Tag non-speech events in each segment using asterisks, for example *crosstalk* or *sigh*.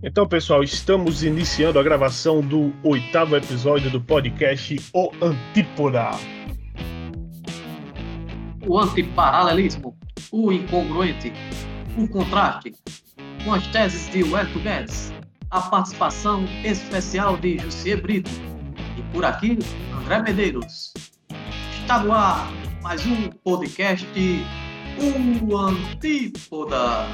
Então, pessoal, estamos iniciando a gravação do oitavo episódio do podcast O Antípoda. O antiparalelismo, o incongruente, o contraste, com as teses de Wellington Guedes, a participação especial de José Brito e por aqui, André Medeiros. Está no ar mais um podcast O Antípoda.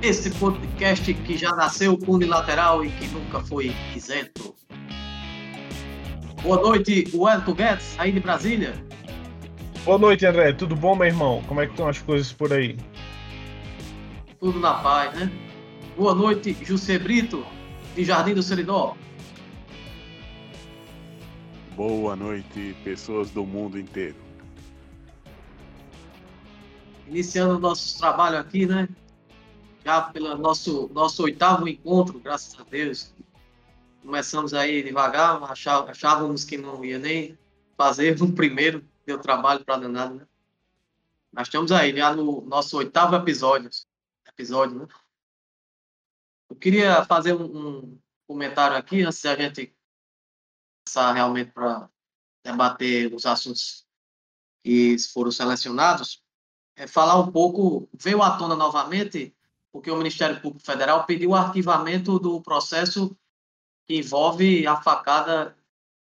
Esse podcast que já nasceu unilateral e que nunca foi isento. Boa noite, Wellington Guedes, aí de Brasília. Boa noite, André. Tudo bom, meu irmão? Como é que estão as coisas por aí? Tudo na paz, né? Boa noite, José Brito, de Jardim do Seridó. Boa noite, pessoas do mundo inteiro. Iniciando nosso trabalho aqui, né? Já pelo nosso, nosso oitavo encontro, graças a Deus. Começamos aí devagar, achávamos que não ia nem fazer no primeiro, deu trabalho para danado, né? Mas estamos aí, já no nosso oitavo episódio. episódio né? Eu queria fazer um, um comentário aqui, antes de a gente começar realmente para debater os assuntos que foram selecionados. É falar um pouco, veio à tona novamente porque o Ministério Público Federal pediu o arquivamento do processo que envolve a facada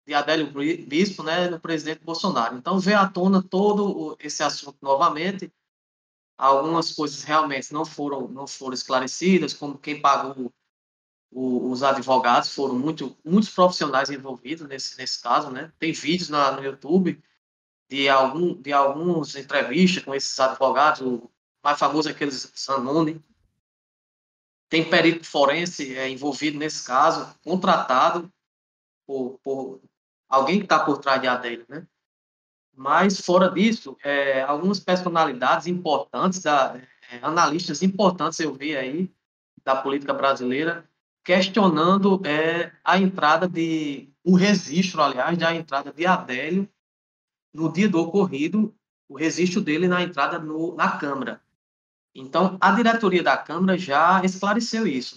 de Adélio Bispo, né, no presidente Bolsonaro. Então, veio à tona todo esse assunto novamente. Algumas coisas realmente não foram não foram esclarecidas, como quem pagou o, os advogados foram muito muitos profissionais envolvidos nesse nesse caso, né? Tem vídeos na, no YouTube de algum de algumas entrevistas com esses advogados, o mais famoso é aqueles Zanoni, tem perito forense é, envolvido nesse caso, contratado por, por alguém que está por trás de Adélio, né? Mas, fora disso, é, algumas personalidades importantes, é, analistas importantes eu vi aí, da política brasileira, questionando é, a entrada de, o registro, aliás, da entrada de Adélio no dia do ocorrido, o registro dele na entrada no, na Câmara. Então, a diretoria da Câmara já esclareceu isso.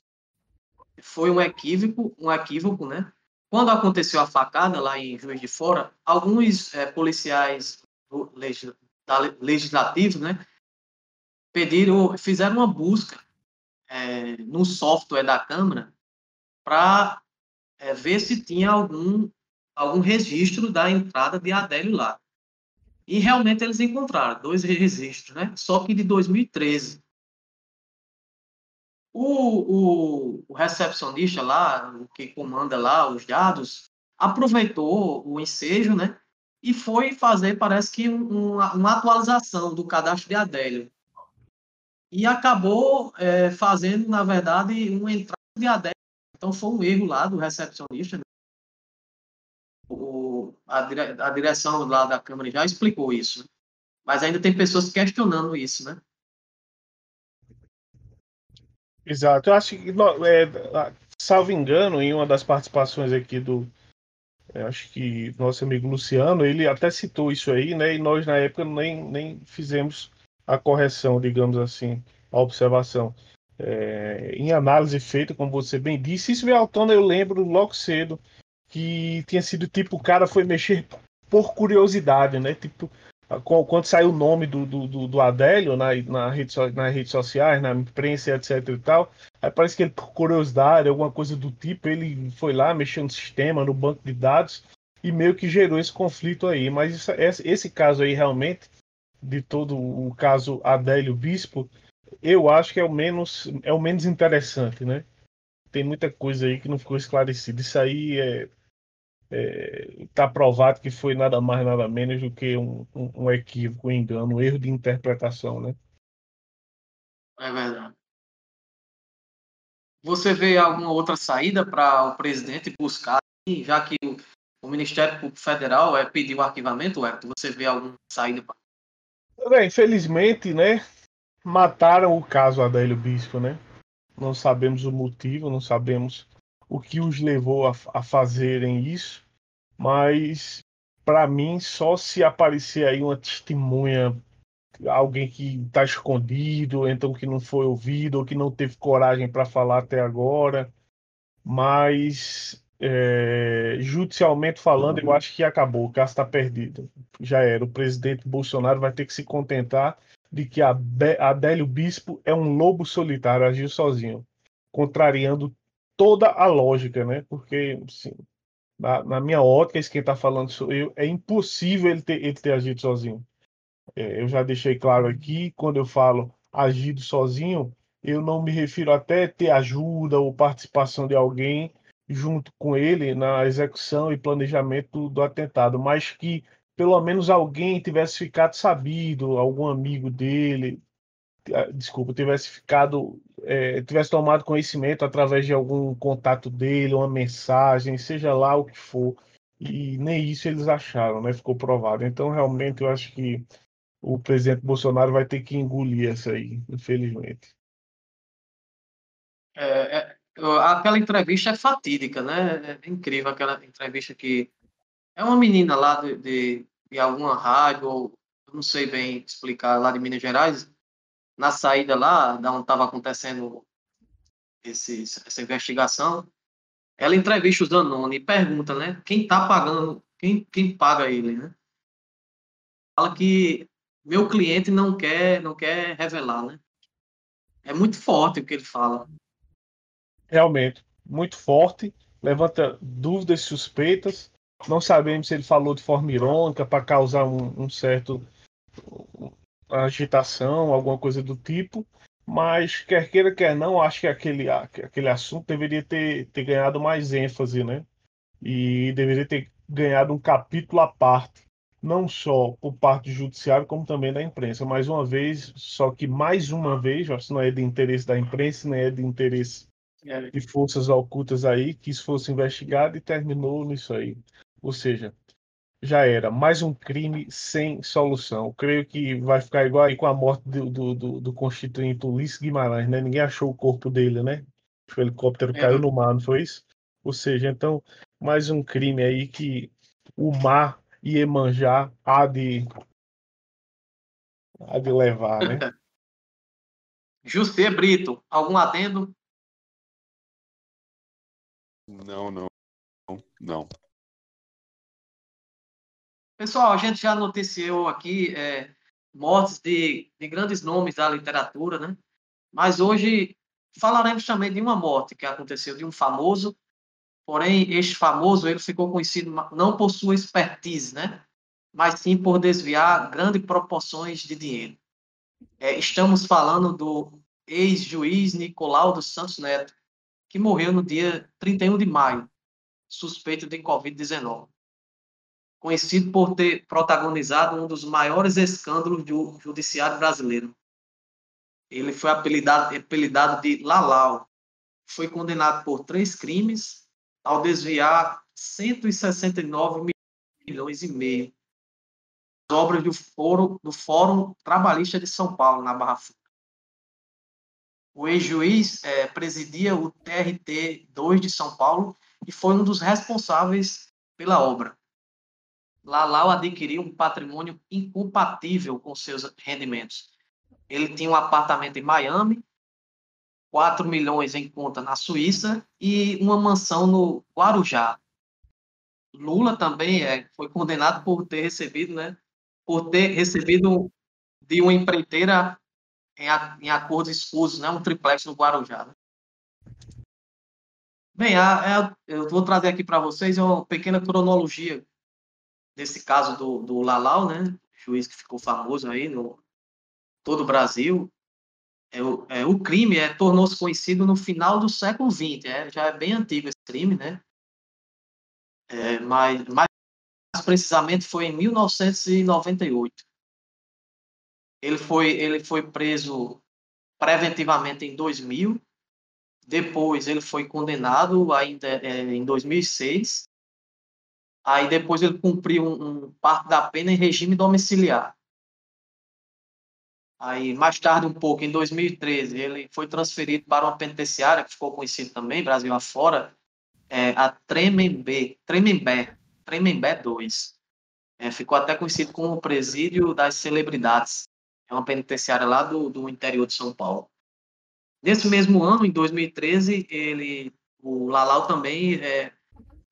Foi um equívoco, um equívoco, né? Quando aconteceu a facada lá em Juiz de Fora, alguns é, policiais do legislativo, né, pediram, fizeram uma busca é, no software da Câmara para é, ver se tinha algum algum registro da entrada de Adélio lá. E realmente eles encontraram dois registros, né? Só que de 2013. O, o, o recepcionista lá, o que comanda lá os dados, aproveitou o ensejo, né? E foi fazer, parece que, um, uma, uma atualização do cadastro de Adélio. E acabou é, fazendo, na verdade, uma entrada de Adélio. Então foi um erro lá do recepcionista. Né? A, dire, a direção lá da Câmara já explicou isso. Né? Mas ainda tem pessoas questionando isso, né? Exato. Eu acho que, é, salvo engano, em uma das participações aqui do. Acho que nosso amigo Luciano, ele até citou isso aí, né? E nós, na época, nem, nem fizemos a correção, digamos assim, a observação. É, em análise feita, como você bem disse, isso veio à tona, eu lembro logo cedo, que tinha sido tipo, o cara foi mexer por curiosidade, né? Tipo, quando saiu o nome do, do, do Adélio na, na rede, nas redes sociais, na imprensa, etc e tal, aí parece que ele, por curiosidade, alguma coisa do tipo, ele foi lá, mexeu no sistema, no banco de dados, e meio que gerou esse conflito aí. Mas isso, esse, esse caso aí, realmente, de todo o caso Adélio Bispo, eu acho que é o menos, é o menos interessante, né? Tem muita coisa aí que não ficou esclarecida. Isso aí é está é, tá provado que foi nada mais nada menos do que um, um, um, equívoco, um engano, um erro de interpretação, né? É verdade. Você vê alguma outra saída para o presidente buscar, já que o, o Ministério Público Federal é, pediu o arquivamento, Hector, você vê alguma saída? Pra... Bem, infelizmente, né, mataram o caso Adélio Bispo, né? Não sabemos o motivo, não sabemos o que os levou a, a fazerem isso, mas para mim só se aparecer aí uma testemunha alguém que está escondido, então que não foi ouvido, ou que não teve coragem para falar até agora. Mas, é, judicialmente falando, eu acho que acabou, o caso está perdido. Já era. O presidente Bolsonaro vai ter que se contentar de que a Adélio Bispo é um lobo solitário, agiu sozinho, contrariando toda a lógica, né? Porque, assim, na, na minha ótica, esse quem está falando sou eu, é impossível ele ter, ele ter agido sozinho. É, eu já deixei claro aqui, quando eu falo agido sozinho, eu não me refiro até ter ajuda ou participação de alguém junto com ele na execução e planejamento do, do atentado, mas que pelo menos alguém tivesse ficado sabido, algum amigo dele, desculpa, tivesse ficado, é, tivesse tomado conhecimento através de algum contato dele, uma mensagem, seja lá o que for. E nem isso eles acharam, né? Ficou provado. Então, realmente, eu acho que o presidente Bolsonaro vai ter que engolir essa aí, infelizmente. É, é, aquela entrevista é fatídica, né? É incrível aquela entrevista que é uma menina lá de, de, de alguma rádio, ou não sei bem explicar, lá de Minas Gerais, na saída lá, da onde estava acontecendo esse, essa investigação, ela entrevista o Danone e pergunta, né? Quem está pagando, quem, quem paga ele, né? Fala que meu cliente não quer, não quer revelar, né? É muito forte o que ele fala. Realmente, muito forte, levanta dúvidas suspeitas. Não sabemos se ele falou de forma irônica para causar um, um certo agitação, alguma coisa do tipo. Mas quer queira, quer não, acho que aquele, aquele assunto deveria ter, ter ganhado mais ênfase, né? E deveria ter ganhado um capítulo à parte não só por parte do judiciário, como também da imprensa. Mais uma vez, só que mais uma vez, acho que não é de interesse da imprensa, nem é de interesse é. de forças ocultas aí, que isso fosse investigado e terminou nisso aí. Ou seja, já era mais um crime sem solução. creio que vai ficar igual aí com a morte do, do, do, do constituinte Ulisses Guimarães, né? Ninguém achou o corpo dele, né? O helicóptero é. caiu no mar, não foi isso? Ou seja, então, mais um crime aí que o mar Iemanjá há de, há de levar, né? *laughs* José Brito, algum adendo? Não, não. Não. Pessoal, a gente já noticiou aqui é, mortes de, de grandes nomes da literatura, né? Mas hoje falaremos também de uma morte que aconteceu de um famoso Porém, este famoso ele ficou conhecido não por sua expertise, né? mas sim por desviar grandes proporções de dinheiro. É, estamos falando do ex-juiz Nicolau dos Santos Neto, que morreu no dia 31 de maio, suspeito de Covid-19. Conhecido por ter protagonizado um dos maiores escândalos do judiciário brasileiro. Ele foi apelidado, apelidado de Lalau. Foi condenado por três crimes ao desviar 169 milhões e meio das obras do Fórum, do Fórum Trabalhista de São Paulo, na Barra Funda. O ex-juiz é, presidia o TRT 2 de São Paulo e foi um dos responsáveis pela obra. Lalau adquiriu um patrimônio incompatível com seus rendimentos. Ele tinha um apartamento em Miami 4 milhões em conta na Suíça e uma mansão no Guarujá. Lula também é, foi condenado por ter recebido, né, por ter recebido de uma empreiteira em, em acordos escusos, né, um triplex no Guarujá. Né? Bem, a, a, eu vou trazer aqui para vocês uma pequena cronologia desse caso do, do Lalau, né, juiz que ficou famoso aí no todo o Brasil, é, o, é, o crime é, tornou-se conhecido no final do século XX, é, já é bem antigo esse crime, né? É, mas, mais precisamente foi em 1998. Ele foi, ele foi preso preventivamente em 2000, depois ele foi condenado ainda é, em 2006, aí depois ele cumpriu um, um parte da pena em regime domiciliar. Aí, mais tarde, um pouco, em 2013, ele foi transferido para uma penitenciária, que ficou conhecida também, Brasil afora, é, a Tremembé, Tremembé, Tremembé 2. É, ficou até conhecido como o presídio das celebridades. É uma penitenciária lá do, do interior de São Paulo. Nesse mesmo ano, em 2013, ele, o Lalau também é,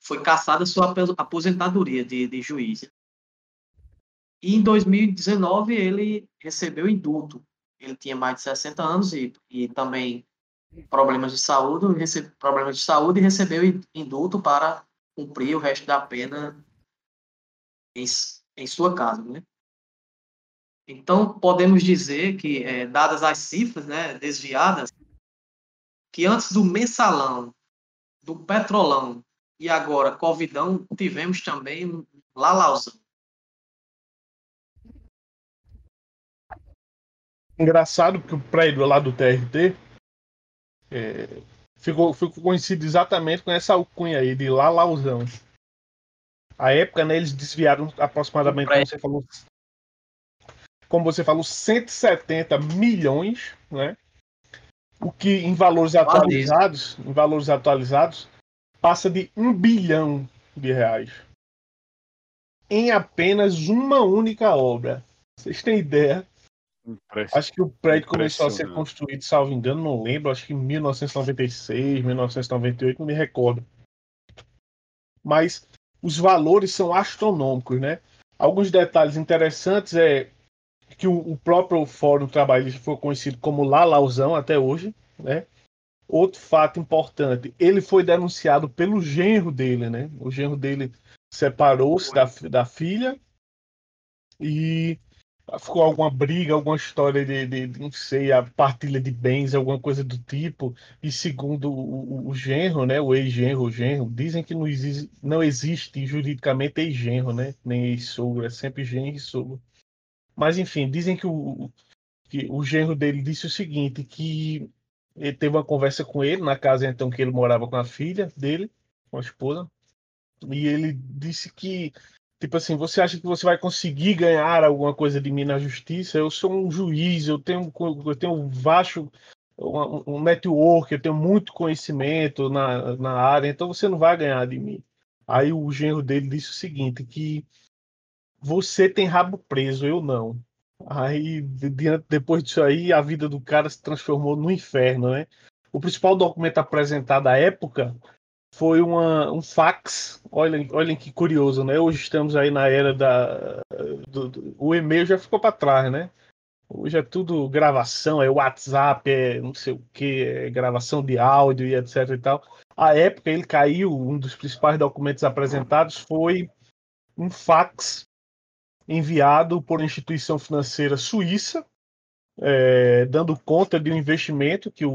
foi caçada sua aposentadoria de, de juiz. E em 2019 ele recebeu indulto. Ele tinha mais de 60 anos e, e também problemas de saúde, recebe, problemas de saúde e recebeu indulto para cumprir o resto da pena em, em sua casa, né? Então, podemos dizer que, é, dadas as cifras né, desviadas, que antes do mensalão, do petrolão e agora covidão, tivemos também Lalauzão. Engraçado que o prédio lá do TRT é, ficou, ficou conhecido exatamente com essa alcunha aí de Lalauzão. A época, né, eles desviaram aproximadamente, como você falou, como você falou, 170 milhões, né? O que em valores atualizados, em valores atualizados, passa de um bilhão de reais. Em apenas uma única obra. Vocês têm ideia? Acho que o prédio começou a ser construído, salvo engano, não lembro, acho que em 1996, 1998, não me recordo. Mas os valores são astronômicos, né? Alguns detalhes interessantes é que o, o próprio Fórum Trabalhista foi conhecido como Lalauzão até hoje, né? Outro fato importante, ele foi denunciado pelo genro dele, né? O genro dele separou-se da, da filha e ficou alguma briga, alguma história de, de, de, não sei, a partilha de bens, alguma coisa do tipo. E segundo o, o, o genro, né, o ex-genro, o genro, dizem que não existe, não existe juridicamente ex-genro, né, nem ex-sogro, é sempre genro e sogro. Mas, enfim, dizem que o, que o genro dele disse o seguinte, que ele teve uma conversa com ele na casa então que ele morava com a filha dele, com a esposa, e ele disse que tipo assim, você acha que você vai conseguir ganhar alguma coisa de mim na justiça? Eu sou um juiz, eu tenho eu tenho um vasto um network, eu tenho muito conhecimento na, na área, então você não vai ganhar de mim. Aí o genro dele disse o seguinte, que você tem rabo preso, eu não. Aí, depois disso aí, a vida do cara se transformou no inferno, né? O principal documento apresentado à época foi uma, um fax. Olhem, olhem que curioso, né? Hoje estamos aí na era da. Do, do, o e-mail já ficou para trás, né? Hoje é tudo gravação, é WhatsApp, é não sei o que, é gravação de áudio e etc e tal. A época ele caiu, um dos principais documentos apresentados foi um fax enviado por instituição financeira suíça, é, dando conta de um investimento que o,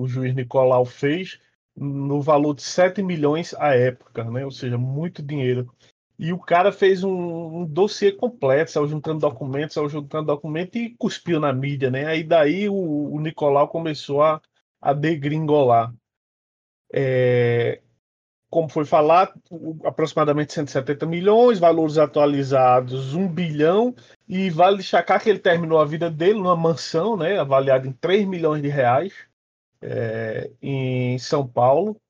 o, juiz Nicolau fez no valor de 7 milhões à época, né? ou seja, muito dinheiro. E o cara fez um, um dossiê completo, saiu juntando documentos, saiu juntando documentos e cuspiu na mídia, né? Aí daí o, o Nicolau começou a, a degringolar. É, como foi falado, aproximadamente 170 milhões, valores atualizados 1 bilhão, e vale destacar que ele terminou a vida dele numa mansão, né, avaliada em 3 milhões de reais, é, em São Paulo.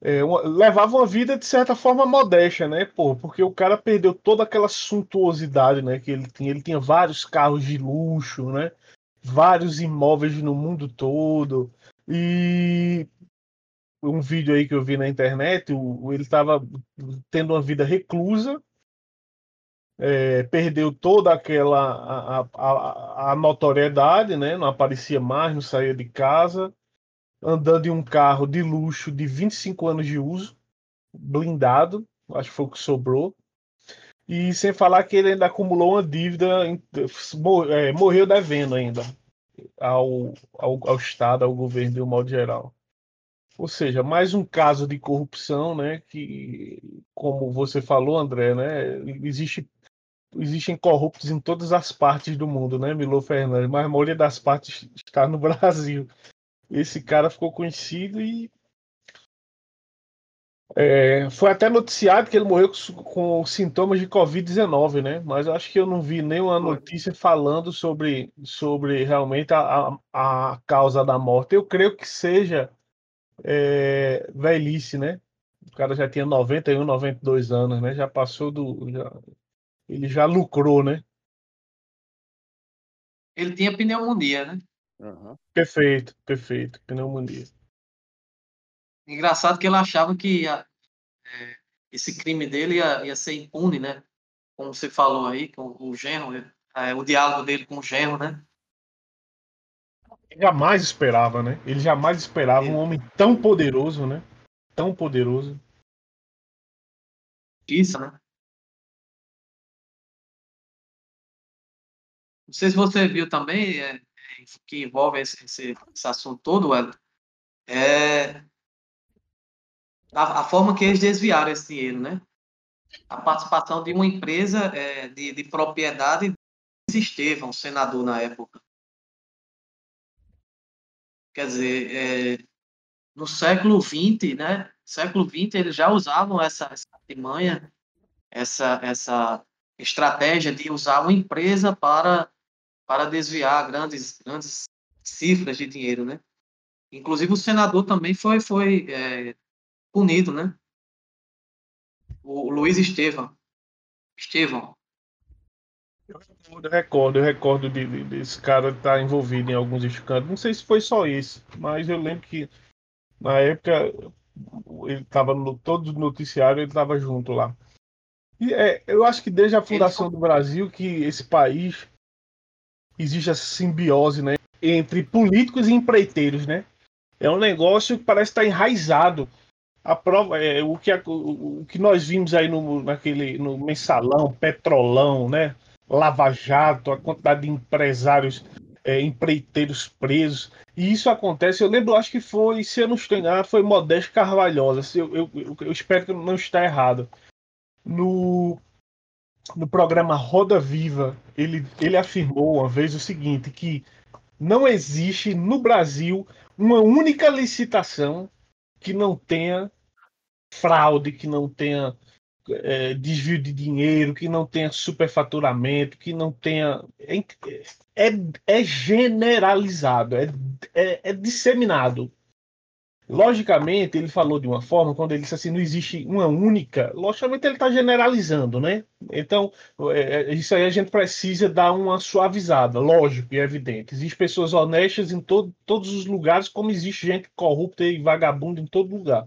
É, uma, levava uma vida de certa forma modesta, né, pô, porque o cara perdeu toda aquela suntuosidade, né, que ele tinha. Ele tinha vários carros de luxo, né, vários imóveis no mundo todo, e um vídeo aí que eu vi na internet, o, ele estava tendo uma vida reclusa, é, perdeu toda aquela a, a, a, notoriedade, né? Não aparecia mais, não saía de casa, andando em um carro de luxo de 25 anos de uso, blindado, acho que foi o que sobrou. E sem falar que ele ainda acumulou uma dívida, é, morreu devendo ainda ao, ao, ao Estado, ao governo de um modo geral. Ou seja, mais um caso de corrupção, né? Que, como você falou, André, né? Existe, existem corruptos em todas as partes do mundo, né, Milo Fernandes? Mas a maioria das partes está no *laughs* Brasil. Esse cara ficou conhecido e é, foi até noticiado que ele morreu com, com sintomas de Covid-19, né? Mas eu acho que eu não vi nenhuma notícia falando sobre, sobre realmente a, a, a causa da morte. Eu creio que seja é, velhice, né? O cara já tinha 91, 92 anos, né? Já passou do. Já, ele já lucrou, né? ele tinha pneumonia, né? Aham. Perfeito, perfeito. Pneumonia. Engraçado que ele achava que ia- é, esse crime dele ia, ia ser impune, né? Como você falou aí, com o genro, é, o diálogo dele com o genro, né? Jamais esperava, né? Ele jamais esperava um homem tão poderoso, né? Tão poderoso. Isso, né? Não sei se você viu também, é, é, que envolve esse, esse, esse assunto todo, Wellington, é a, a forma que eles desviaram esse dinheiro, né? A participação de uma empresa é, de, de propriedade de Estevão, senador na época. Quer dizer, é, no século XX, né? Século XX eles já usavam essa, artimanha, essa, essa estratégia de usar uma empresa para, para desviar grandes, grandes cifras de dinheiro, né? Inclusive o senador também foi, foi é, punido, né? O Luiz Estevão. Estevão. Eu recordo, eu recordo de, de- desse cara estar envolvido em alguns escândalos. Não sei se foi só esse, mas eu lembro que na época ele estava no todo o noticiário, ele estava junto lá. E é, eu acho que desde a fundação do Brasil que esse país existe essa simbiose, né, entre políticos e empreiteiros, né? É um negócio que parece estar enraizado. A prova é o que, a- o, o que nós vimos aí no, naquele no mensalão, petrolão, né? Lava Jato, a quantidade de empresários, é, empreiteiros presos. E isso acontece, eu lembro, acho que foi, se eu não estou enganado, foi Modesto Carvalhosa. Eu, eu, eu espero que não está errado. No, no programa Roda Viva, ele, ele afirmou uma vez o seguinte, que não existe no Brasil uma única licitação que não tenha fraude, que não tenha é, desvio de dinheiro, que não tenha superfaturamento, que não tenha. É, é, é generalizado, é, é, é disseminado. Logicamente, ele falou de uma forma, quando ele disse assim, não existe uma única, logicamente ele está generalizando, né? Então, é, é, isso aí a gente precisa dar uma suavizada, lógico e evidente. Existem pessoas honestas em todo, todos os lugares, como existe gente corrupta e vagabunda em todo lugar.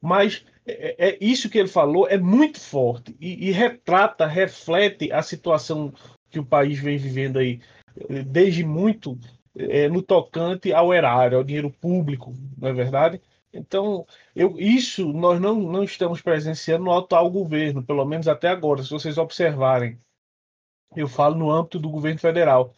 Mas é, é isso que ele falou é muito forte e, e retrata, reflete a situação que o país vem vivendo aí eh, desde muito é, no tocante ao erário, ao dinheiro público, não é verdade? Então, eu, isso nós não, não estamos presenciando no atual governo, pelo menos até agora, se vocês observarem. Eu falo no âmbito do governo federal.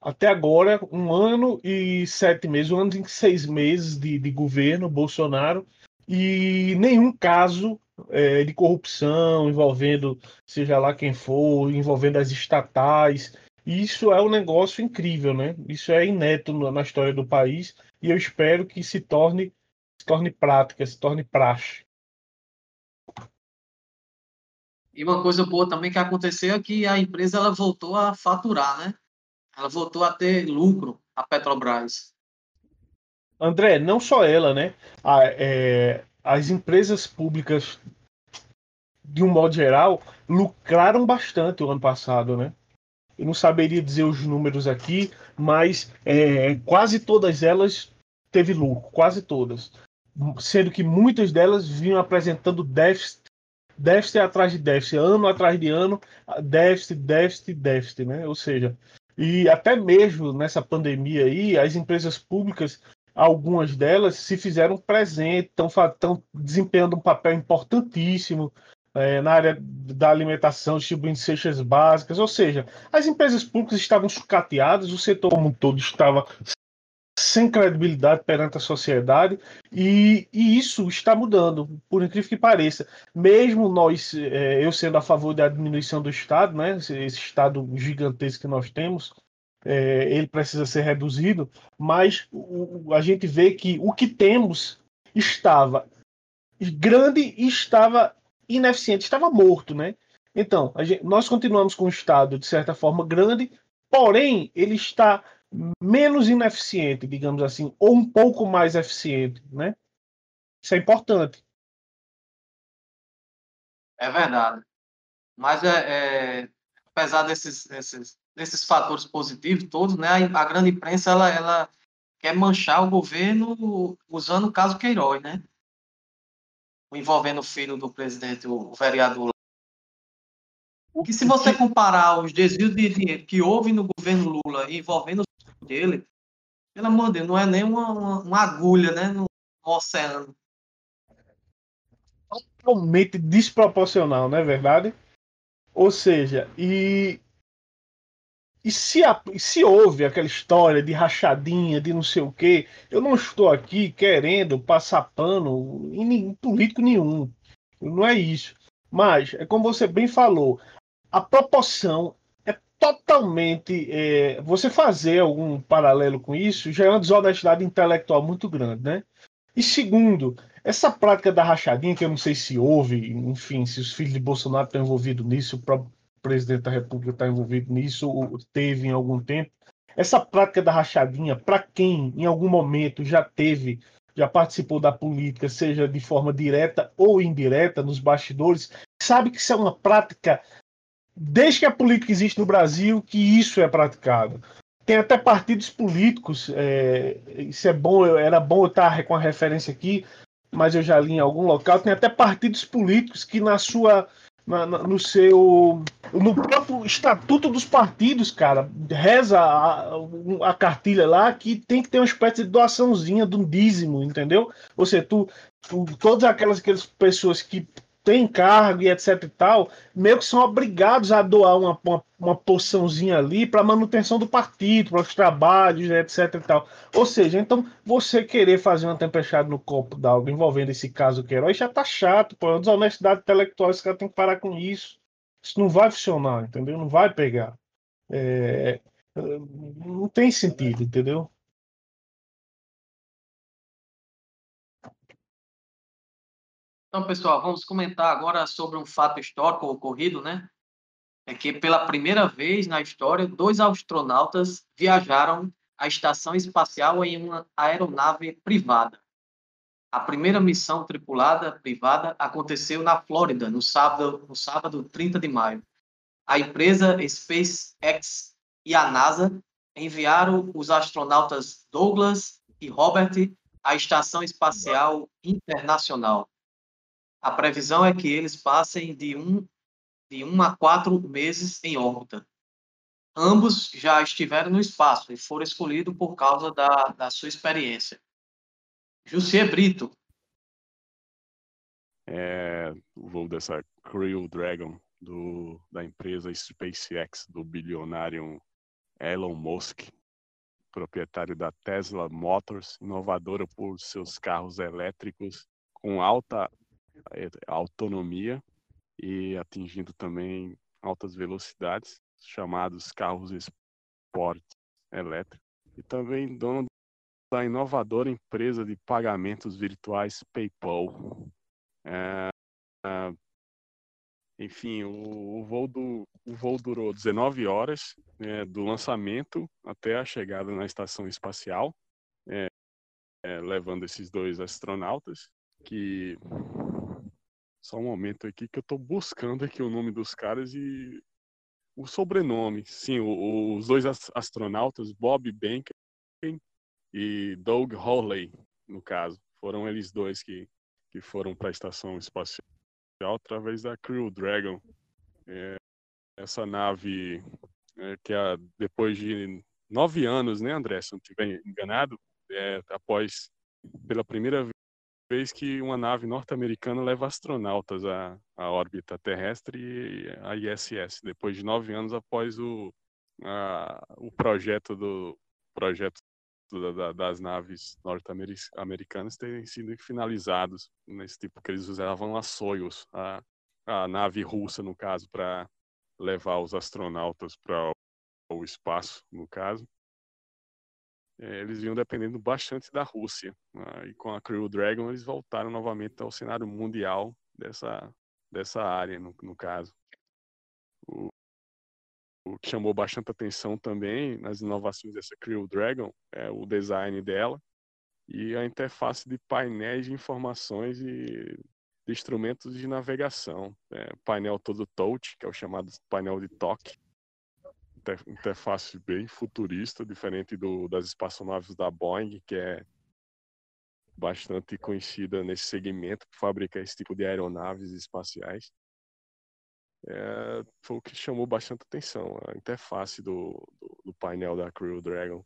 Até agora, um ano e sete meses, um ano e seis meses de, de governo Bolsonaro, e nenhum caso é, de corrupção envolvendo, seja lá quem for, envolvendo as estatais. Isso é um negócio incrível, né? Isso é inédito na história do país e eu espero que se torne, se torne prática, se torne praxe. E uma coisa boa também que aconteceu é que a empresa ela voltou a faturar, né? Ela voltou a ter lucro, a Petrobras. André, não só ela, né? A- é, as empresas públicas, de um modo geral, lucraram bastante o ano passado, né? Eu não saberia dizer os números aqui, mas é, quase todas elas teve lucro, quase todas. Sendo que muitas delas vinham apresentando déficit, déficit atrás de déficit, ano atrás de ano, déficit, déficit, déficit, né? Ou seja, e até mesmo nessa pandemia aí, as empresas públicas algumas delas se fizeram presentes, estão desempenhando um papel importantíssimo é, na área da alimentação, distribuindo cestas básicas, ou seja, as empresas públicas estavam sucateadas, o setor como um todo estava sem credibilidade perante a sociedade e, e isso está mudando, por incrível que pareça. Mesmo nós, é, eu sendo a favor da diminuição do Estado, né, esse, esse Estado gigantesco que nós temos, é, ele precisa ser reduzido, mas o, a gente vê que o que temos estava grande e estava ineficiente, estava morto, né? Então, gente, nós continuamos com o Estado, de certa forma, grande, porém, ele está menos ineficiente, digamos assim, ou um pouco mais eficiente, né? Isso é importante. É verdade. Mas, é, é, apesar desses, desses, desses fatores positivos todos, né, a, a grande imprensa ela, ela quer manchar o governo usando o caso Queiroz, né? Envolvendo o filho do presidente, o vereador. Que se você comparar os desvios de dinheiro que houve no governo Lula envolvendo o filho dele, pelo amor de Deus, não é nem uma, uma, uma agulha, né, no oceano. Totalmente desproporcional, não é verdade? Ou seja, e e se, a, se houve aquela história de rachadinha, de não sei o quê, eu não estou aqui querendo passar pano em, em político nenhum. Não é isso. Mas, é como você bem falou, a proporção é totalmente. É, você fazer algum paralelo com isso já é uma desonestidade intelectual muito grande, né? E segundo, essa prática da rachadinha, que eu não sei se houve, enfim, se os filhos de Bolsonaro estão envolvidos nisso, o próprio presidente da República está envolvido nisso, ou teve em algum tempo. Essa prática da rachadinha, para quem em algum momento já teve, já participou da política, seja de forma direta ou indireta, nos bastidores, sabe que isso é uma prática, desde que a política existe no Brasil, que isso é praticado. Tem até partidos políticos, é, isso é bom, era bom eu estar com a referência aqui, mas eu já li em algum local, tem até partidos políticos que na sua na, na, no seu. No próprio estatuto dos partidos, cara, reza a, a, cartilha lá que tem que ter uma espécie de doaçãozinha de um dízimo, entendeu? Ou seja, tu, tu todas aquelas, aquelas pessoas que tem cargo e etc e tal, meio que são obrigados a doar uma, uma, uma porçãozinha ali para manutenção do partido, para os trabalhos, etc e tal. Ou seja, então você querer fazer uma tempestade no copo d'água envolvendo esse caso Queiroz já tá chato, pô, é uma desonestidade intelectual, esse cara tem que parar com isso. Isso não vai funcionar, entendeu? Não vai pegar. É, não tem sentido, entendeu? Então, pessoal, vamos comentar agora sobre um fato histórico ocorrido, né? É que pela primeira vez na história, dois astronautas viajaram à estação espacial em uma aeronave privada. A primeira missão tripulada privada aconteceu na Flórida, no sábado, no sábado 30 de maio. A empresa SpaceX e a NASA enviaram os astronautas Douglas e Robert à Estação Espacial Internacional. A previsão é que eles passem de um, de um a quatro meses em órbita. Ambos já estiveram no espaço e foram escolhidos por causa da, da sua experiência. Jussier Brito. É, o voo dessa Crew Dragon do, da empresa SpaceX, do bilionário Elon Musk, proprietário da Tesla Motors, inovadora por seus carros elétricos com alta é, autonomia e atingindo também altas velocidades, chamados carros esporte elétricos. E também dono da inovadora empresa de pagamentos virtuais PayPal. É, é, enfim, o, o, voo do, o voo durou 19 horas, né, do lançamento até a chegada na estação espacial, é, é levando esses dois astronautas que só um momento aqui que eu estou buscando aqui o nome dos caras e o sobrenome. Sim, o, os dois astronautas, Bob Behnken e Doug Hawley, no caso. Foram eles dois que, que foram para a estação espacial através da Crew Dragon. É, essa nave é, que é, depois de nove anos, né, André, se não estiver enganado, é, após pela primeira vez que uma nave norte-americana leva astronautas à, à órbita terrestre e à ISS, depois de nove anos após o, a, o projeto do projeto da, das naves norte-americanas terem sido finalizados nesse tipo que eles usavam a Soyuz, a, a nave russa no caso para levar os astronautas para o espaço no caso é, eles vinham dependendo bastante da Rússia. Né? E com a Crew Dragon eles voltaram novamente ao cenário mundial dessa, dessa área, no, no caso. O, o, que chamou bastante atenção também nas inovações dessa Crew Dragon é o design dela e a interface de painéis de informações e de instrumentos de navegação. É, painel todo touch, que é o chamado painel de toque, interface bem futurista, diferente do, das espaçonaves da Boeing, que é bastante conhecida nesse segmento para fabricar esse tipo de aeronaves espaciais. É, foi o que chamou bastante atenção, a interface do, do, do painel da Crew Dragon,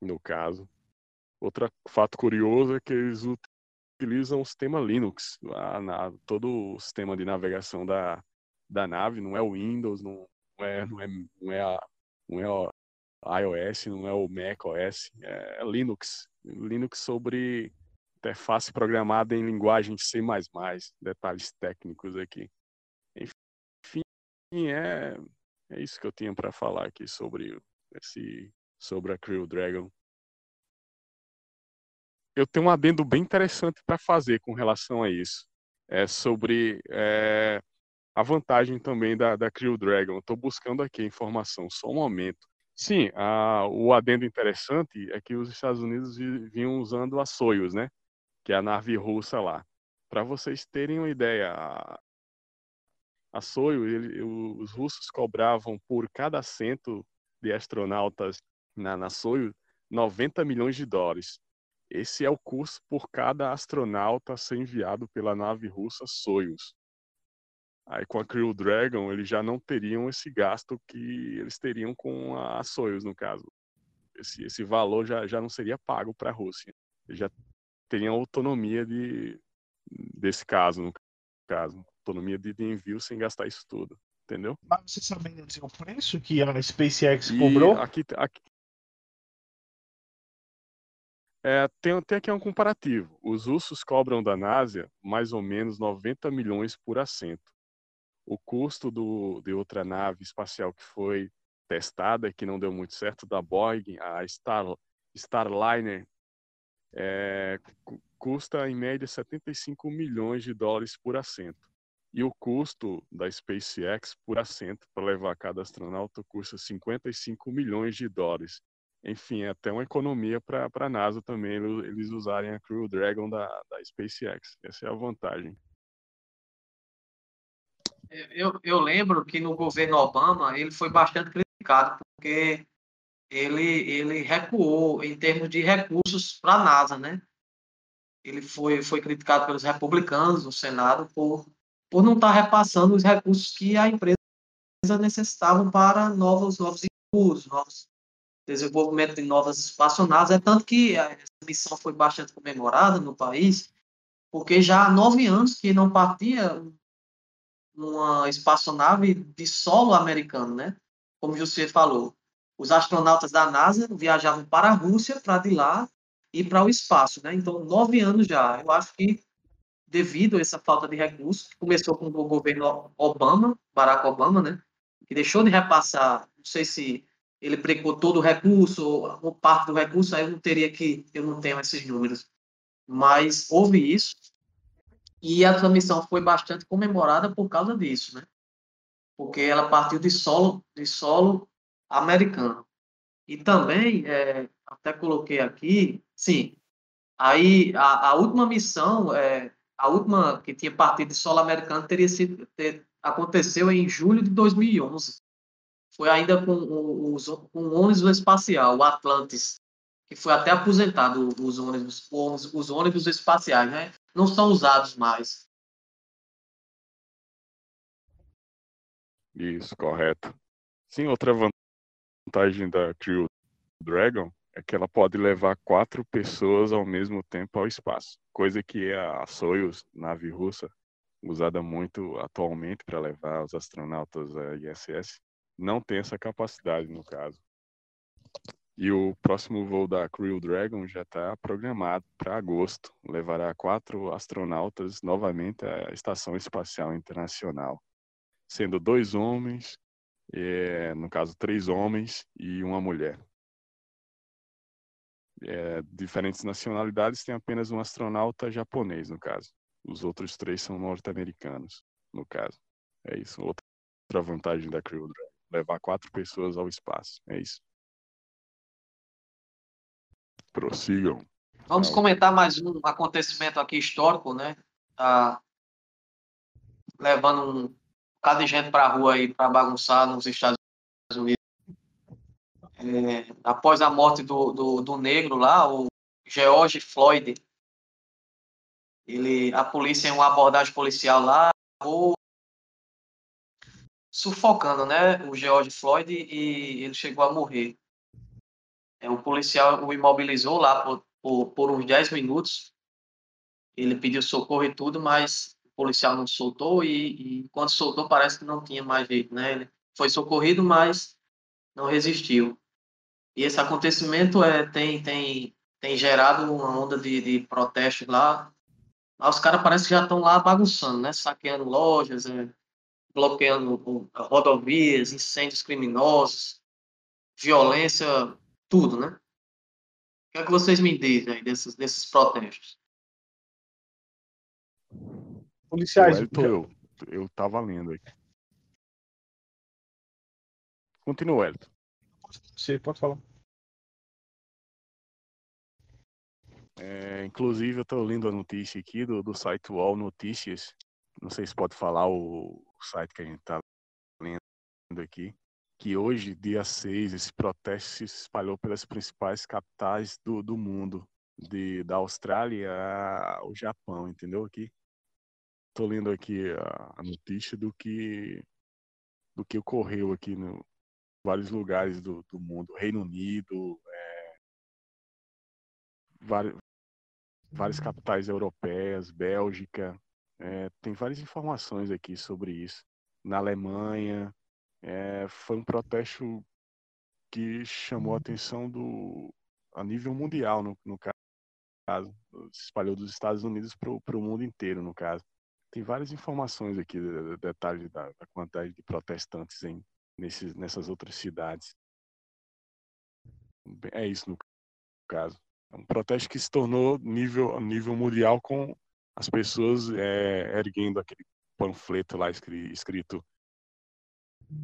no caso. Outro fato curioso é que eles utilizam o sistema Linux, a, na, todo o sistema de navegação da, da nave, não é o Windows, não é, não é, não é, a, não é o iOS, não é o Mac OS, é Linux. Linux sobre interface programada em linguagem C++, detalhes técnicos aqui. Enfim, é, é isso que eu tinha para falar aqui sobre esse sobre a Crew Dragon. Eu tenho um adendo bem interessante para fazer com relação a isso. É sobre é, a vantagem também da, da Crew Dragon. Estou buscando aqui a informação, só um momento. Sim, a, o adendo interessante é que os Estados Unidos vinham usando a Soyuz, né? que é a nave russa lá. Para vocês terem uma ideia, a, a Soyuz, ele, os russos cobravam por cada assento de astronautas na, na Soyuz 90 milhões de dólares. Esse é o custo por cada astronauta ser enviado pela nave russa Soyuz. Aí com a Crew Dragon, eles já não teriam esse gasto que eles teriam com a Soyuz, no caso. Esse, esse valor já, já não seria pago para a Rússia. Eles já tem autonomia de, desse caso, no caso. Autonomia de, de envio sem gastar isso tudo. Entendeu? Mas você sabe dizer o preço que a SpaceX e cobrou? Aqui, aqui, é, tem, tem aqui um comparativo. Os russos cobram da NASA mais ou menos 90 milhões por assento. O custo do, de outra nave espacial que foi testada, que não deu muito certo, da Boeing, a Star, Starliner é, custa em média 75 milhões de dólares por assento. E o custo da SpaceX por assento para levar cada astronauta custa 55 milhões de dólares. Enfim, é até uma economia para a NASA também eles usarem a Crew Dragon da, da SpaceX. Essa é a vantagem. Eu, eu lembro que no governo Obama ele foi bastante criticado porque ele, ele recuou em termos de recursos para a NASA, né? Ele foi, foi criticado pelos republicanos no Senado por, por não estar tá repassando os recursos que a empresa necessitava para novos, novos estudos, novos desenvolvimento de novas espaçonaves. É tanto que essa missão foi bastante comemorada no país, porque já há nove anos que não partia uma espaçonave de solo americano, né? Como José falou os astronautas da NASA viajavam para a Rússia para de lá ir para o espaço, né? Então, nove anos já. Eu acho que devido a essa falta de recursos, que começou com o governo Obama, Barack Obama, né? Que deixou de repassar, não sei se ele precou todo o recurso ou parte do recurso, aí eu não teria que, eu não tenho esses números. Mas houve isso. E a missão foi bastante comemorada por causa disso, né? Porque ela partiu de solo, de solo americano. E também, é, até coloquei aqui, sim, aí a, a última missão, é, a última que tinha partido de solo americano teria sido, ter, aconteceu em julho de 2011. Foi ainda com, o, com o ônibus espacial, o Atlantis, que foi até aposentado os ônibus, os, os ônibus espaciais, né? Não são usados mais. Isso, correto. Sim, outra vantagem da Crew Dragon é que ela pode levar quatro pessoas ao mesmo tempo ao espaço, coisa que a Soyuz, nave russa, usada muito atualmente para levar os astronautas à ISS, não tem essa capacidade no caso. E o próximo voo da Crew Dragon já está programado para agosto. Levará quatro astronautas novamente à Estação Espacial Internacional, sendo dois homens é, no caso, três homens e uma mulher. É, diferentes nacionalidades, tem apenas um astronauta japonês, no caso. Os outros três são norte-americanos, no caso. É isso. Outra vantagem da Crew Dragon. Levar quatro pessoas ao espaço. É isso. Prossigam. Vamos comentar mais um acontecimento aqui histórico, né? Tá levando um bocado de gente para a rua aí para bagunçar nos Estados Unidos. é, após a morte do, do, do, negro lá, o George Floyd, ele, a polícia, em uma abordagem policial lá, acabou sufocando né, o George Floyd e ele chegou a morrer. É, o policial o imobilizou lá por, por, por uns 10 minutos. Ele pediu socorro e tudo, mas o policial não soltou e, e quando soltou parece que não tinha mais jeito, né? Ele foi socorrido, mas não resistiu. E esse acontecimento é, tem, tem, tem gerado uma onda de, de protestos lá. lá os caras parecem que já estão lá bagunçando, né? Saqueando lojas, é, bloqueando rodovias, incêndios criminosos, violência, tudo, né? O que é que vocês me dizem aí desses, desses protestos? Policiais. eu, eu tava lendo aqui. Continua, Elton. Você pode falar. É, inclusive, eu estou lendo a notícia aqui do, do site UOL Notícias. Não sei se pode falar o, o site que a gente está lendo aqui. Que hoje, dia 6, esse protesto se espalhou pelas principais capitais do, do mundo. De, da Austrália ao Japão, entendeu? Aqui. Estou lendo aqui a, a notícia do que do que ocorreu aqui no, vários lugares do, do mundo, Reino Unido, é, várias, várias capitais europeias, Bélgica, é, tem várias informações aqui sobre isso. Na Alemanha, é, foi um protesto que chamou a atenção do, a nível mundial, no, no caso, se espalhou dos Estados Unidos para o mundo inteiro, no caso. Tem várias informações aqui, detalhes da, da quantidade de protestantes em nesses, nessas outras cidades. É isso no caso. É um protesto que se tornou nível, nível mundial com as pessoas é, erguendo aquele panfleto lá escrito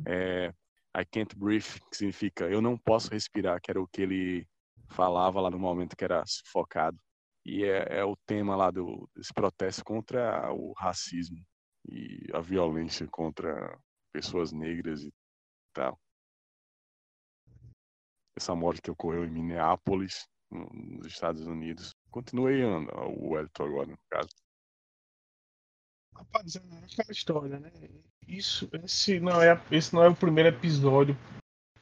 é, I can't breathe, que significa eu não posso respirar, que era o que ele falava lá no momento que era sufocado. E é, é o tema lá do, desse protesto contra o racismo e a violência contra pessoas negras e tal. Essa morte que ocorreu em Minneapolis, nos Estados Unidos. Continuei o Elton agora, no caso. Rapaz, é aquela história, né? Isso, esse não é, esse não é o primeiro episódio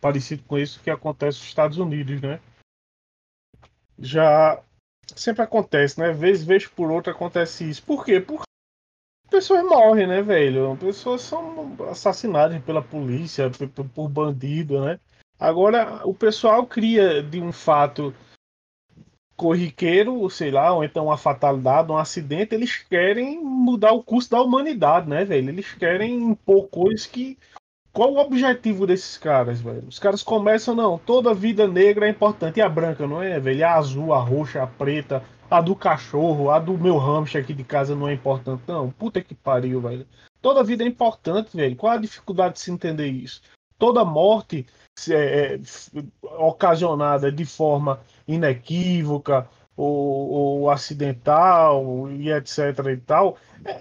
parecido com isso que acontece nos Estados Unidos, né? Já sempre acontece, né? Vez, vez por outra acontece isso. Por quê? Porque pessoas morrem, né, velho? Pessoas são assassinadas pela polícia, por, por bandido, né? Agora, o pessoal cria de um fato corriqueiro, sei lá, ou então uma fatalidade, um acidente, eles querem mudar o curso da humanidade, né, velho? Eles querem impor coisas que. Qual o objetivo desses caras, velho? Os caras começam, não, toda vida negra é importante. E a branca, não é, velho? A azul, a roxa, a preta, a do cachorro, a do meu hamster aqui de casa não é importante, não. Puta que pariu, velho. Toda vida é importante, velho. Qual a dificuldade de se entender isso? Toda morte é, é, ocasionada de forma inequívoca ou, ou, acidental e etc e tal, é,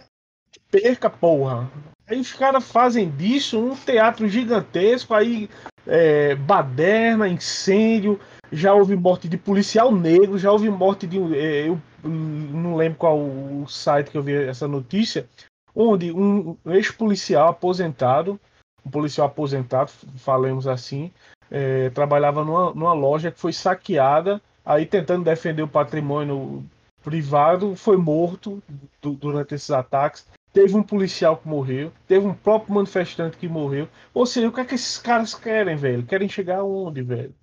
perca, porra. Aí os caras fazem disso um teatro gigantesco, aí é, baderna, incêndio, já houve morte de policial negro, já houve morte de. É, eu não lembro qual o site que eu vi essa notícia, onde um ex-policial aposentado, um policial aposentado, falemos assim, é, trabalhava numa, numa loja que foi saqueada, aí tentando defender o patrimônio privado, foi morto durante esses ataques. Teve um policial que morreu, teve um próprio manifestante que morreu. Ou seja, o que é que esses caras querem, velho? Querem chegar aonde, velho?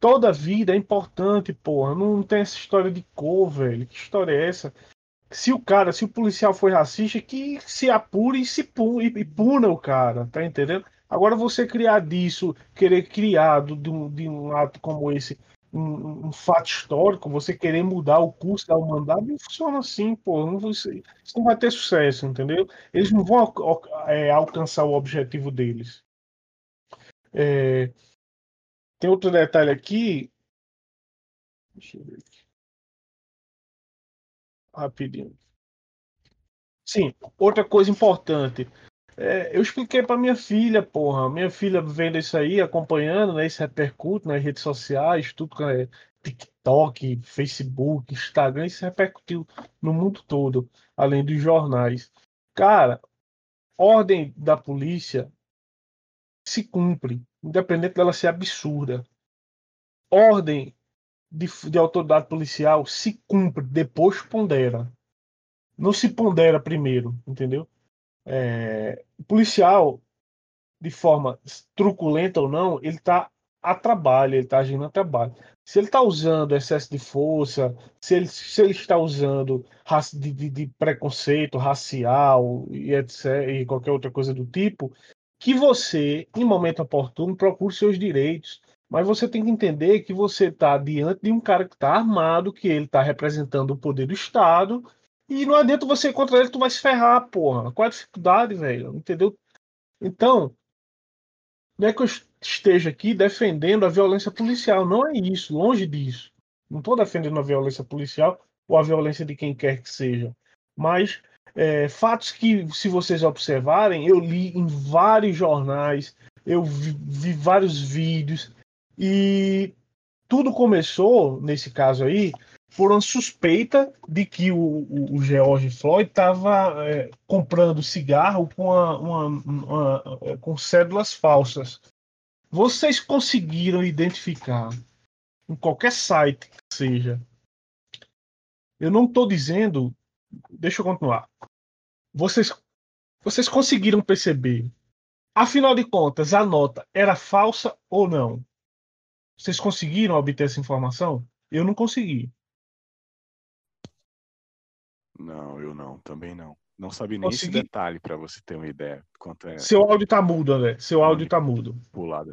Toda vida é importante, porra. Não tem essa história de cor, velho. Que história é essa? Se o cara, se o policial foi racista, que se apure e se e puna o cara, tá entendendo? Agora você criar disso, querer criar de um, de um ato como esse um, um, fato histórico, você querer mudar o curso da humanidade, não funciona assim, pô. Não, isso não vai ter sucesso, entendeu? Eles não vão é, alcançar o objetivo deles. É, tem outro detalhe aqui. Deixa eu ver aqui. Rapidinho. Sim, outra coisa importante. É, eu expliquei para minha filha, porra. Minha filha vendo isso aí, acompanhando, né? Isso repercute nas redes sociais, tudo é TikTok, Facebook, Instagram, isso repercutiu no mundo todo, além dos jornais. Cara, ordem da polícia se cumpre, independente dela ser absurda. Ordem de, de autoridade policial se cumpre, depois pondera. Não se pondera primeiro, entendeu? É, policial, de forma truculenta ou não, ele está a trabalho, ele está agindo a trabalho. Se ele está usando excesso de força, se ele, se ele está usando de, de, de, preconceito racial e etc, e qualquer outra coisa do tipo, que você, em momento oportuno, procure seus direitos. Mas você tem que entender que você está diante de um cara que está armado, que ele está representando o poder do Estado, e não adianta você contra ele, tu vai se ferrar, porra. Qual é a dificuldade, velho? Entendeu? Então, não é que eu esteja aqui defendendo a violência policial. Não é isso, longe disso. Não estou defendendo a violência policial ou a violência de quem quer que seja. Mas é, fatos que, se vocês observarem, eu li em vários jornais, eu vi, vi vários vídeos, e tudo começou, nesse caso aí, por uma suspeita de que o, o, George Floyd estava é, comprando cigarro com, uma, uma, é, com cédulas falsas. Vocês conseguiram identificar em qualquer site que seja. Eu não estou dizendo. Deixa eu continuar. Vocês, vocês conseguiram perceber. Afinal de contas, a nota era falsa ou não? Vocês conseguiram obter essa informação? Eu não consegui. Não, eu não, também não. Não sabia nem Consegui... esse detalhe para você ter uma ideia quanto é. Seu áudio tá mudo, André. Seu áudio tá mudo. Pulado.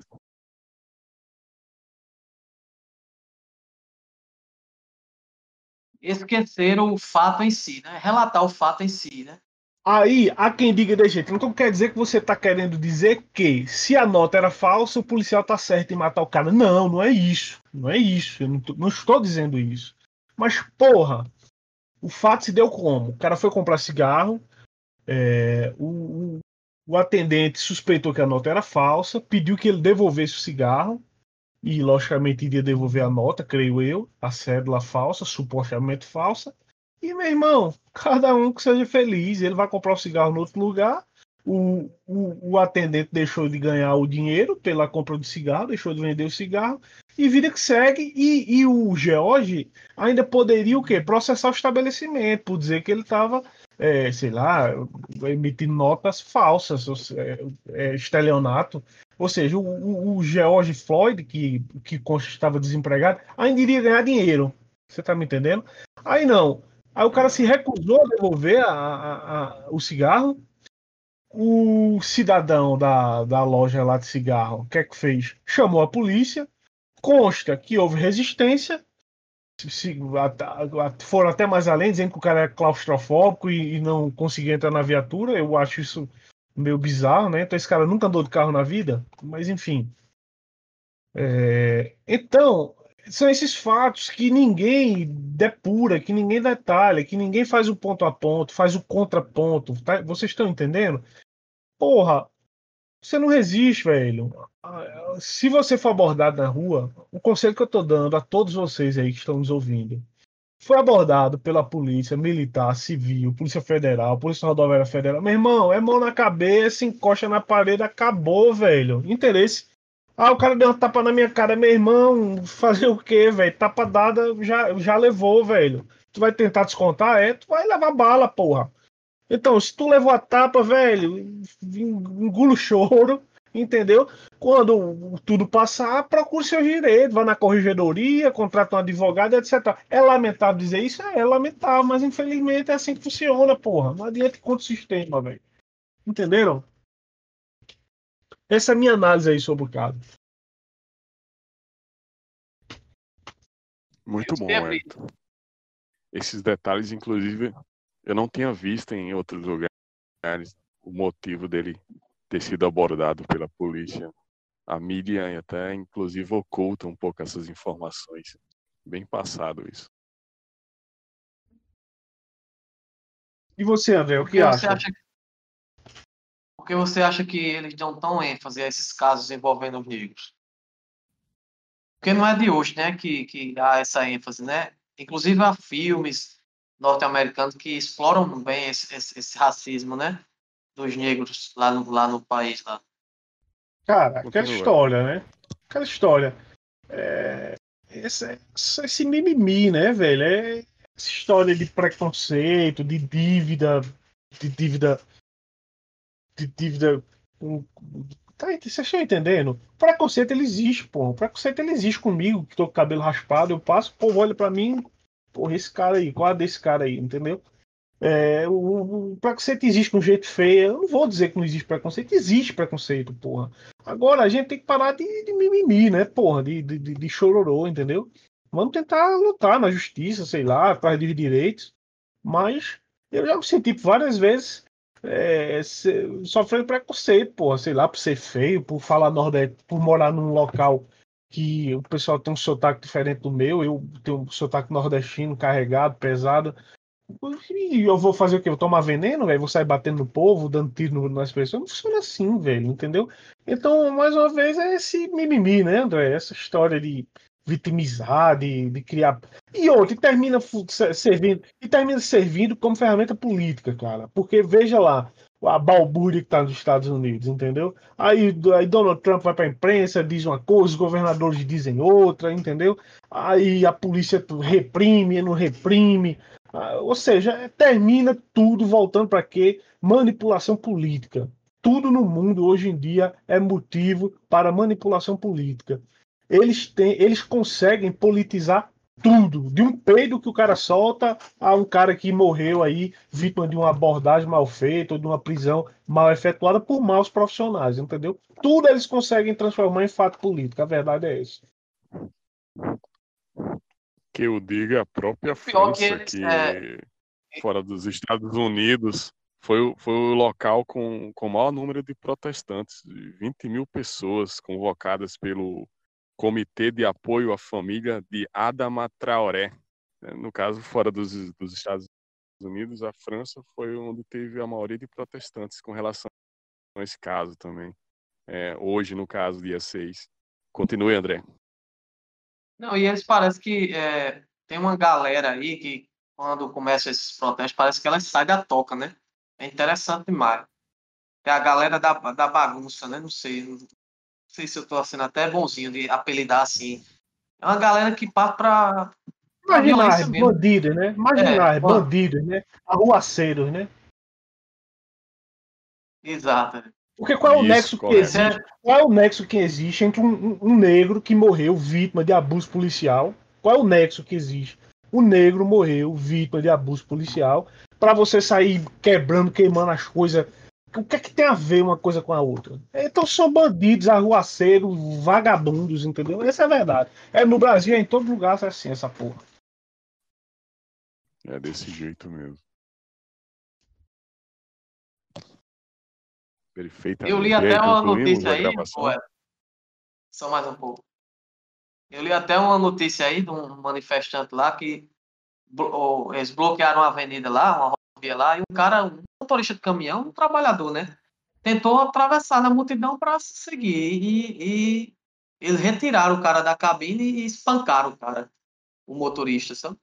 Esqueceram o fato em si, né? Relatar o fato em si, né? Aí, há quem diga de jeito. Então quer dizer que você está querendo dizer que se a nota era falsa, o policial tá certo em matar o cara. Não, não é isso. Não é isso. Eu não, tô, não estou dizendo isso. Mas, porra, o fato se deu como? O cara foi comprar cigarro, é, o, o, atendente suspeitou que a nota era falsa, pediu que ele devolvesse o cigarro, e logicamente iria devolver a nota, creio eu, a cédula falsa, supostamente falsa. E meu irmão, cada um que seja feliz, ele vai comprar o cigarro no outro lugar. O, o, o atendente deixou de ganhar o dinheiro pela compra de cigarro, deixou de vender o cigarro, e vida que segue. E, e o George ainda poderia o quê? Processar o estabelecimento, por dizer que ele estava, é, sei lá, emitindo notas falsas, é, é, estelionato. Ou seja, o, o George Floyd, que, que estava desempregado, ainda iria ganhar dinheiro. Você está me entendendo? Aí não. Aí o cara se recusou a devolver a, a, a, o cigarro. O cidadão da, da loja lá de cigarro, o que é que fez? Chamou a polícia Consta que houve resistência, se, foram até mais além, dizendo que o cara é claustrofóbico e, e, não conseguia entrar na viatura. Eu acho isso meio bizarro, né? Então esse cara nunca andou de carro na vida, mas enfim. É, então, são esses fatos que ninguém depura, que ninguém detalha, que ninguém faz o ponto a ponto, faz o contraponto. Tá? Vocês estão entendendo? Porra, você não resiste, velho. Se você for abordado na rua, o conselho que eu tô dando a todos vocês aí que estão nos ouvindo, foi abordado pela polícia militar, civil, polícia federal, polícia rodoviária federal. Meu irmão, é mão na cabeça, encosta na parede, acabou, velho. Interesse. Ah, o cara deu uma tapa na minha cara, meu irmão, fazer o quê, velho? Tapa dada já, já levou, velho. Tu vai tentar descontar? É, tu vai levar bala, porra. Então, se tu levou a tapa, velho, engula o choro, entendeu? Quando tudo passar, procure seus direitos, vá na corregedoria, contrata um advogado, etc. É lamentável dizer isso? É, é lamentável, mas infelizmente é assim que funciona, porra. Não adianta contra o sistema, velho. Entenderam? Essa é a minha análise aí sobre o caso. Muito bom, Everton. Esses detalhes, inclusive, eu não tinha visto em outros lugares o motivo dele ter sido abordado pela polícia. A mídia até, inclusive, oculta um pouco essas informações. Bem passado isso. E você, André, o que, acha? acha? O que você acha que eles dão tão ênfase a esses casos envolvendo os negros? Porque não é de hoje, né, que, que há essa ênfase, né? Inclusive há filmes norte-americanos que exploram bem esse, esse, esse, racismo, né? Dos negros lá no, lá no país. Lá. Cara, aquela história, né? Aquela história. É, esse, esse mimimi, né, velho? É essa história de preconceito, de dívida, de dívida. De dívida. Tá, vocês estão entendendo? Preconceito ele existe, pô. O preconceito ele existe comigo, que tô com o cabelo raspado, eu passo, o povo olha pra mim, porra, esse cara aí, qual é desse cara aí, entendeu? É, o, o, preconceito existe com um jeito feio. Eu não vou dizer que não existe preconceito, existe preconceito, porra. Agora a gente tem que parar de, de mimimi, né, porra, de, de, de chororô, entendeu? Vamos tentar lutar na justiça, sei lá, atrás dos direitos. Mas eu já me senti várias vezes é, sofrendo preconceito, porra, sei lá, por ser feio, por falar nordeste, por morar num local que o pessoal tem um sotaque diferente do meu, eu tenho um sotaque nordestino carregado, pesado. E eu vou fazer o quê? Eu tomar veneno, velho? Vou sair batendo no povo, dando tiro nas pessoas? Não funciona assim, velho, entendeu? Então, mais uma vez, é esse mimimi, né, André? Essa história de vitimizar, de, de criar. E outro, e termina servindo, e termina servindo como ferramenta política, cara. Porque veja lá, a balbúrdia que está nos Estados Unidos, entendeu? Aí, aí Donald Trump vai para a imprensa, diz uma coisa, os governadores dizem outra, entendeu? Aí a polícia reprime, não reprime. Ah, ou seja, termina tudo voltando para quê? Manipulação política. Tudo no mundo hoje em dia é motivo para manipulação política. Eles, têm, eles conseguem politizar tudo, de um peido que o cara solta a um cara que morreu aí, vítima de uma abordagem mal feita ou de uma prisão mal efetuada por maus profissionais, entendeu? Tudo eles conseguem transformar em fato político, a verdade é essa. Que eu diga a própria França, que, eles, que é... fora dos Estados Unidos, foi, foi o local com, com o maior número de protestantes, 20 mil pessoas convocadas pelo Comitê de Apoio à Família de Adama Traoré. No caso, fora dos, dos Estados Unidos, a França foi onde teve a maioria de protestantes com relação a esse caso também. É, hoje, no caso, dia 6. Continue, André. Não, e eles parecem que é, tem uma galera aí que, quando começam esses protestos, parece que elas saem da toca, né? É interessante demais. É a galera da, da bagunça, né? Não sei, sei se eu tô sendo até bonzinho de apelidar assim. É uma galera que parte pra. Imaginar, bandido, né? Imaginar, é, bandido, né? Arruaceiros, né? Exato. Porque qual é o Isso, nexo que existe? Qual é o nexo que existe entre um, um, negro que morreu vítima de abuso policial? Qual é o nexo que existe? O negro morreu vítima de abuso policial para você sair quebrando, queimando as coisas o que é que tem a ver uma coisa com a outra? Então são bandidos, arruaceiros, vagabundos, entendeu? Essa é a verdade. É no Brasil, é em todo lugar é assim, essa porra. É desse jeito mesmo. Perfeitamente. Eu li até uma notícia aí, pô, só mais um pouco. Eu li até uma notícia aí de um manifestante lá que eles bloquearam uma avenida lá, uma rodovia lá, e um cara, um motorista de caminhão, um trabalhador, né? Tentou atravessar na multidão para seguir e, e eles retiraram o cara da cabine e espancaram o cara, o motorista, sabe?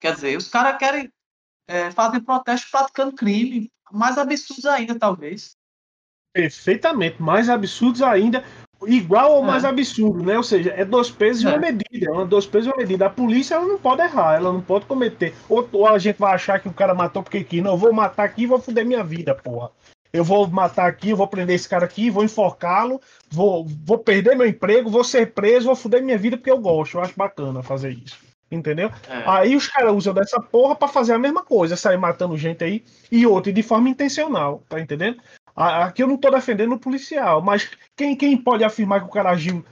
Quer dizer, os caras querem é, fazer protesto praticando crime, mais absurdos ainda, talvez. Perfeitamente, mais absurdos ainda, igual ou é. mais absurdo, né? Ou seja, é dois pesos e uma é. medida, é uma dois pesos e uma medida. A polícia ela não pode errar, ela não pode cometer. Ou, ou a gente vai achar que o cara matou porque quis. Não, eu vou matar aqui e vou foder minha vida, porra. Eu vou matar aqui, eu vou prender esse cara aqui, vou enforcá-lo, vou, vou perder meu emprego, vou ser preso, vou foder minha vida porque eu gosto. Eu acho bacana fazer isso. Entendeu? É. Aí os caras usam dessa porra para fazer a mesma coisa, sair matando gente aí e outra, de forma intencional, tá entendendo? Aqui eu não estou defendendo o policial, mas quem, quem pode afirmar que o cara agiu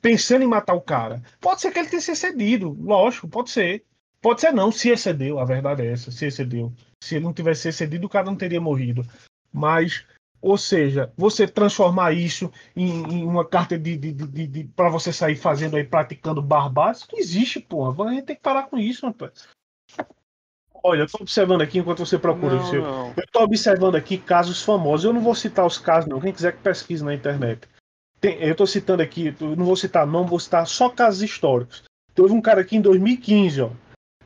pensando em matar o cara? Pode ser que ele tenha se excedido, lógico, pode ser. Pode ser não, se excedeu, a verdade é essa, se excedeu. Se ele não tivesse excedido, o cara não teria morrido. Mas, ou seja, você transformar isso em, em uma carta de, de, de, de para você sair fazendo aí, praticando barbárie, isso não existe, porra. A gente tem que parar com isso, rapaz. Olha, eu tô observando aqui enquanto você procura. Não. Eu tô observando aqui casos famosos. Eu não vou citar os casos, não. Quem quiser que pesquise na internet. Tem- eu tô citando aqui, eu não vou citar não, vou citar só casos históricos. Teve um cara aqui em 2015, ó.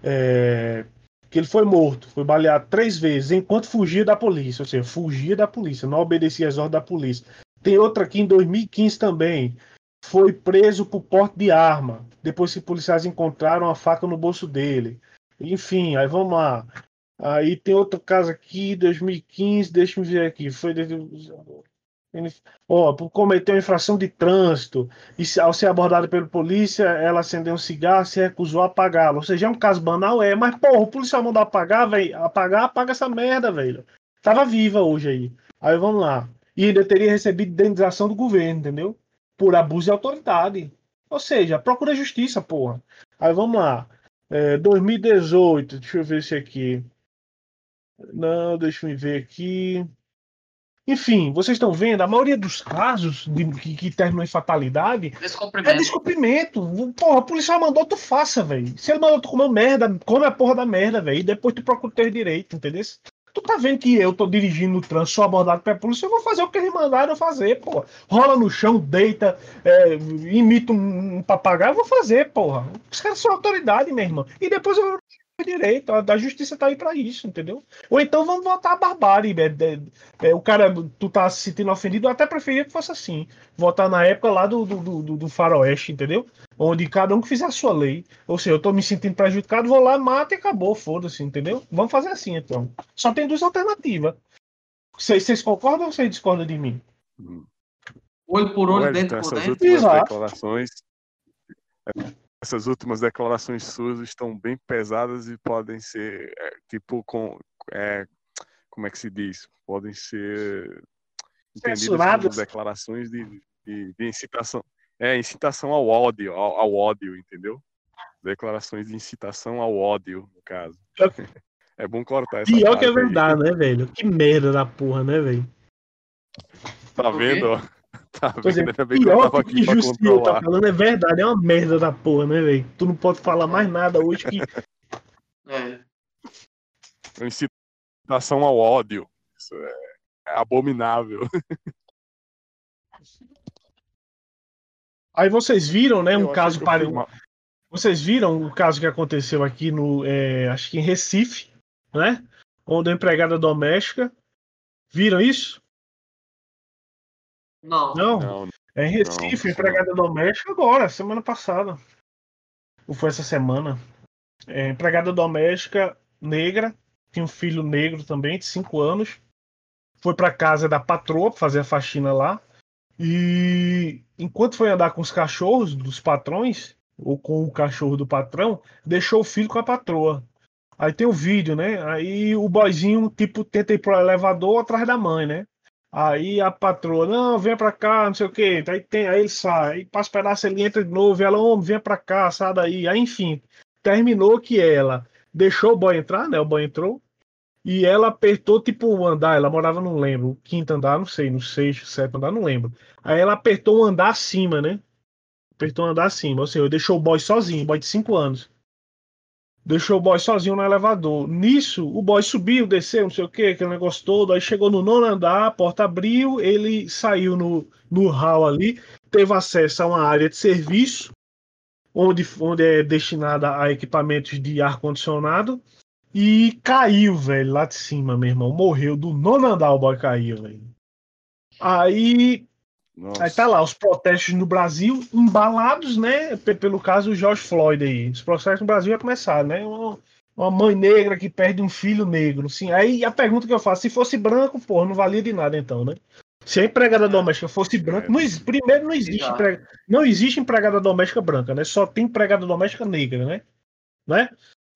é, que ele foi morto, foi baleado três vezes enquanto fugia da polícia. Ou seja, fugia da polícia, não obedecia às ordens da polícia. Tem outro aqui em 2015 também. Foi preso por porte de arma, depois que policiais encontraram a faca no bolso dele. Enfim, aí vamos lá. Aí tem outro caso aqui, 2015, deixa eu ver aqui. Foi. Ó, por cometer infração de trânsito e ao ser abordada pela polícia, ela acendeu um cigarro e se recusou a apagá-lo. Ou seja, é um caso banal, é, mas porra, o policial mandou apagar, velho. Apagar, apaga essa merda, velho. Tava viva hoje aí. Aí vamos lá. E ainda teria recebido indenização do governo, entendeu? Por abuso de autoridade. Ou seja, procura justiça, porra. Aí vamos lá. É, 2018, deixa eu ver se aqui. Não, deixa eu ver aqui. Enfim, vocês estão vendo, a maioria dos casos de, que, que terminam em fatalidade é Descumprimento. descumprimento. Porra, o policial mandou, tu faça, velho. Se ele mandou tu comer merda, come a porra da merda, velho. E depois tu procura o teu direito, entendeu? Tu tá vendo que eu tô dirigindo no trânsito, sou abordado pela polícia, eu vou fazer o que eles mandaram fazer, porra. Rola no chão, deita, é, imita um, um papagaio, eu vou fazer, porra. Os caras são autoridade, meu irmão. E depois eu o direito, a, a justiça tá aí pra isso, entendeu? Ou então vamos voltar à barbárie. É, é, o cara, tu tá se sentindo ofendido, eu até preferia que fosse assim. Votar na época lá do, do, do, do faroeste, entendeu? Onde cada um que fizer a sua lei. Ou seja, eu tô me sentindo prejudicado, vou lá, mata e acabou, foda-se, entendeu? Vamos fazer assim, então. Só tem duas alternativas. Vocês, concordam ou vocês discordam de mim? Olho por olho, dentro por essas dentro. últimas Exato. declarações. Essas últimas declarações suas estão bem pesadas e podem ser, é, tipo, com. é, como é que se diz? Podem ser entendidas como declarações de, de, de incitação. É, incitação ao ódio, ao, ao ódio, entendeu? Declarações de incitação ao ódio, no caso. *laughs* É bom cortar essa Pior que é parte aí. verdade, né, velho? Que merda da porra, né, velho? Tá vendo? ó? Tá Por exemplo, vendo? Ainda bem que eu tava que aqui pra tá controlar. falando é verdade, é uma merda da porra, né, velho? Tu não pode falar mais nada hoje que É. Incitação ao ódio. Isso é, abominável. Aí vocês viram, né, Eu um caso pare... fui mal. Vocês viram o caso que aconteceu aqui no, é, acho que em Recife, né? Onde a empregada doméstica. Viram isso? Não. Não. Não, É em Recife, Não, empregada doméstica agora, semana passada. Ou foi essa semana? É, empregada doméstica negra, tinha um filho negro também, de 5 anos. Foi pra casa da patroa pra fazer a faxina lá. E enquanto foi andar com os cachorros dos patrões, ou com o cachorro do patrão, deixou o filho com a patroa. Aí tem o vídeo, né? Aí o boyzinho, tipo, tenta ir pro elevador atrás da mãe, né? Aí a patroa, não, vem pra cá, não sei o quê. Aí, tem, aí ele sai, aí passa pedaço, ele entra de novo, ela, homem, vem pra cá, sai daí. Aí, enfim, terminou que ela deixou o boy entrar, né? O boy entrou. E ela apertou, tipo, o andar, ela morava, não lembro, o quinto andar, não sei, no sexto, sétimo andar, não lembro. Aí ela apertou um andar acima, né? Apertou um andar acima, ou seja, deixou o boy sozinho, boy de 5 anos. Deixou o boy sozinho no elevador. Nisso, o boy subiu, desceu, não sei o que, aquele negócio todo. Aí chegou no nono andar, a porta abriu, ele saiu no, no hall ali, teve acesso a uma área de serviço, onde, onde é destinada a equipamentos de ar-condicionado, e caiu, velho, lá de cima, meu irmão. Morreu do nono andar, o boy caiu, velho. Aí Nossa. Aí tá lá, os protestos no Brasil, embalados, né? pe- Pelo caso do George Floyd aí. Os protestos no Brasil já começaram, né? Uma, uma mãe negra que perde um filho negro. Sim, aí a pergunta que eu faço, se fosse branco, pô, não valia de nada então, né? Se a empregada doméstica fosse branca, não exi- primeiro não existe, não existe empregada doméstica branca, né? Só tem empregada doméstica negra, né? né?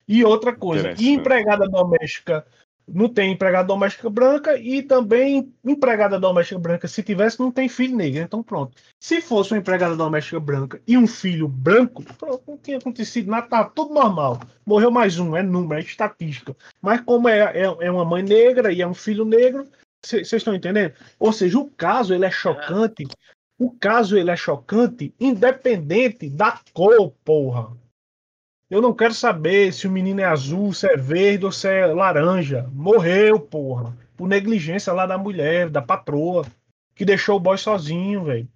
E outra coisa, e empregada doméstica não tem empregada doméstica branca e também empregada doméstica branca, se tivesse, não tem filho negro. Então pronto. Se fosse uma empregada doméstica branca e um filho branco, pronto, não tinha acontecido nada, tá tudo normal. Morreu mais um, é número, é estatística. Mas como é, é, é uma mãe negra e é um filho negro, vocês estão entendendo? Ou seja, o caso ele é chocante. O caso ele é chocante independente da cor, porra. Eu não quero saber se o menino é azul, se é verde ou se é laranja. Morreu, porra. Por negligência lá da mulher, da patroa, que deixou o boy sozinho, velho.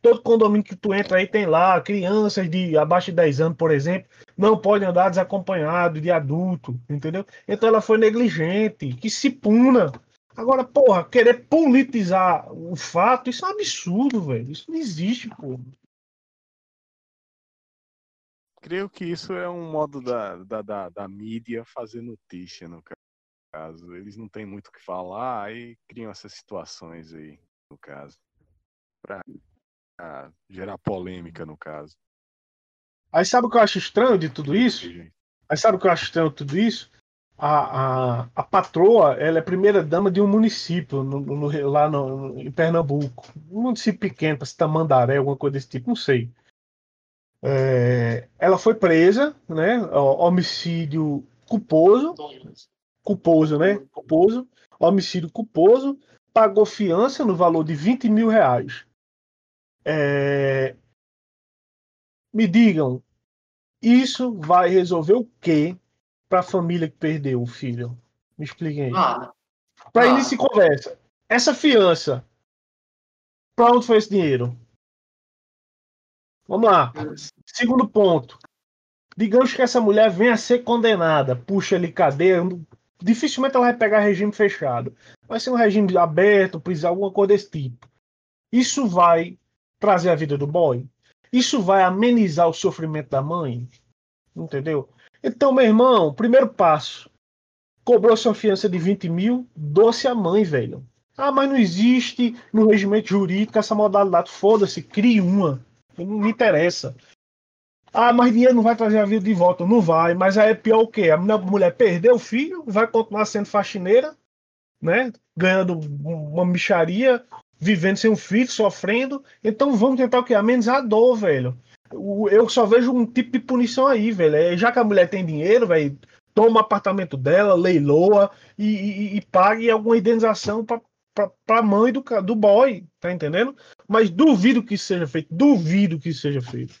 Todo condomínio que tu entra aí tem lá crianças de abaixo de 10 anos, por exemplo, não podem andar desacompanhado de adulto, entendeu? Então ela foi negligente, que se puna. Agora, porra, querer politizar o fato, isso é um absurdo, velho. Isso não existe, porra. Creio que isso é um modo da, da, da, da mídia fazer notícia, no caso. Eles não têm muito o que falar, aí criam essas situações aí, no caso. Pra gerar polêmica, no caso. Aí sabe o que eu acho estranho de tudo isso? Aí sabe o que eu acho estranho de tudo isso? A, a, a patroa, ela é primeira dama de um município no, no, lá no, em Pernambuco. Um município pequeno, para Tamandaré, alguma coisa desse tipo, não sei. É, ela foi presa, né? Homicídio culposo. Culposo, né? Culposo. Homicídio culposo. Pagou fiança no valor de 20 mil reais. É... Me digam, isso vai resolver o quê para a família que perdeu o filho? Me expliquem aí. Ah, para ah. início de conversa, essa fiança, para onde foi esse dinheiro? Vamos lá. Segundo ponto. Digamos que essa mulher venha a ser condenada, puxa ali cadeia, dificilmente ela vai pegar regime fechado. Vai ser um regime aberto, prisão, alguma coisa desse tipo. Isso vai trazer a vida do boy? Isso vai amenizar o sofrimento da mãe? Entendeu? Então, meu irmão, primeiro passo. Cobrou sua fiança de 20 mil, doce a mãe, velho. Ah, mas não existe no regimento jurídico essa modalidade. Foda-se, crie uma. Não me interessa. Ah, mas dinheiro não vai trazer a vida de volta. Não vai, mas aí é pior o quê? A mulher perdeu o filho, vai continuar sendo faxineira, né? Ganhando uma micharia, vivendo sem um filho, sofrendo. Então vamos tentar o quê? Amenizar a dor, velho. Eu só vejo um tipo de punição aí, velho. É, já que a mulher tem dinheiro, velho, toma o apartamento dela, leiloa e, e, e pague alguma indenização para a mãe do, do boy, tá entendendo? Mas duvido que isso seja feito. Duvido que isso seja feito.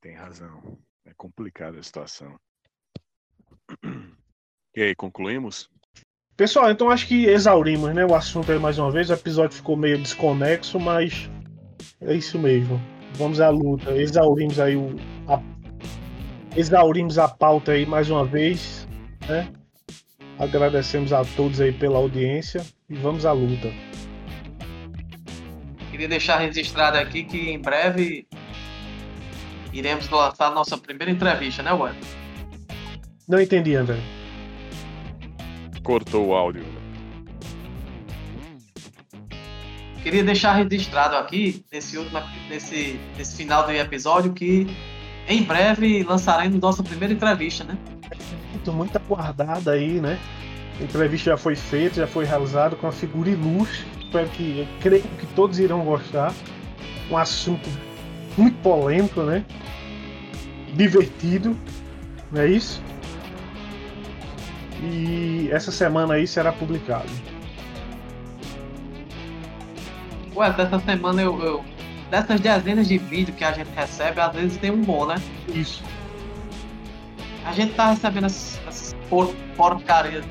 Tem razão. É complicada a situação. *clears throat* E aí, concluímos? Pessoal, então acho que exaurimos né, o assunto aí mais uma vez. O episódio ficou meio desconexo, mas é isso mesmo. Vamos à luta. Exaurimos aí o. A, exaurimos a pauta aí mais uma vez. Né? Agradecemos a todos aí pela audiência e vamos à luta. Queria deixar registrado aqui que em breve iremos lançar a nossa primeira entrevista, né, Web? Não entendi, André cortou o áudio. Queria deixar registrado aqui, nesse, último, nesse, nesse final do episódio, que em breve lançaremos nossa primeira entrevista, né? Muito, muito aguardada aí, né? Entrevista já foi feita, já foi realizada com a figura ilustre. Espero que, creio que todos irão gostar. Um assunto muito polêmico, né? Divertido, não é isso? E essa semana aí será publicado. Ué, dessa semana eu, eu, Dessas dezenas de vídeos que a gente recebe, às vezes tem um bom, né? Isso. A gente tá recebendo essas, essas por, porcarias.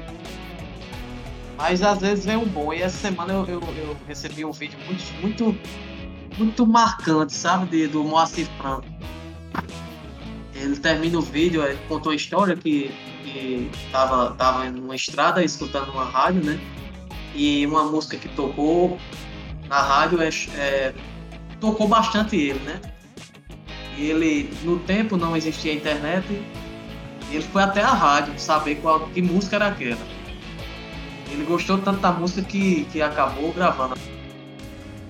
Mas às vezes vem um bom. E essa semana eu, eu, eu recebi um vídeo muito, muito, muito marcante, sabe? De, do Moacir Franco. Ele termina o vídeo, ele contou a história que que tava, tava em uma estrada escutando uma rádio, né? E uma música que tocou na rádio é, é, tocou bastante ele, né? Ele, no tempo não existia internet, ele foi até a rádio saber qual, que música era aquela. Ele gostou tanto da música que, que acabou gravando.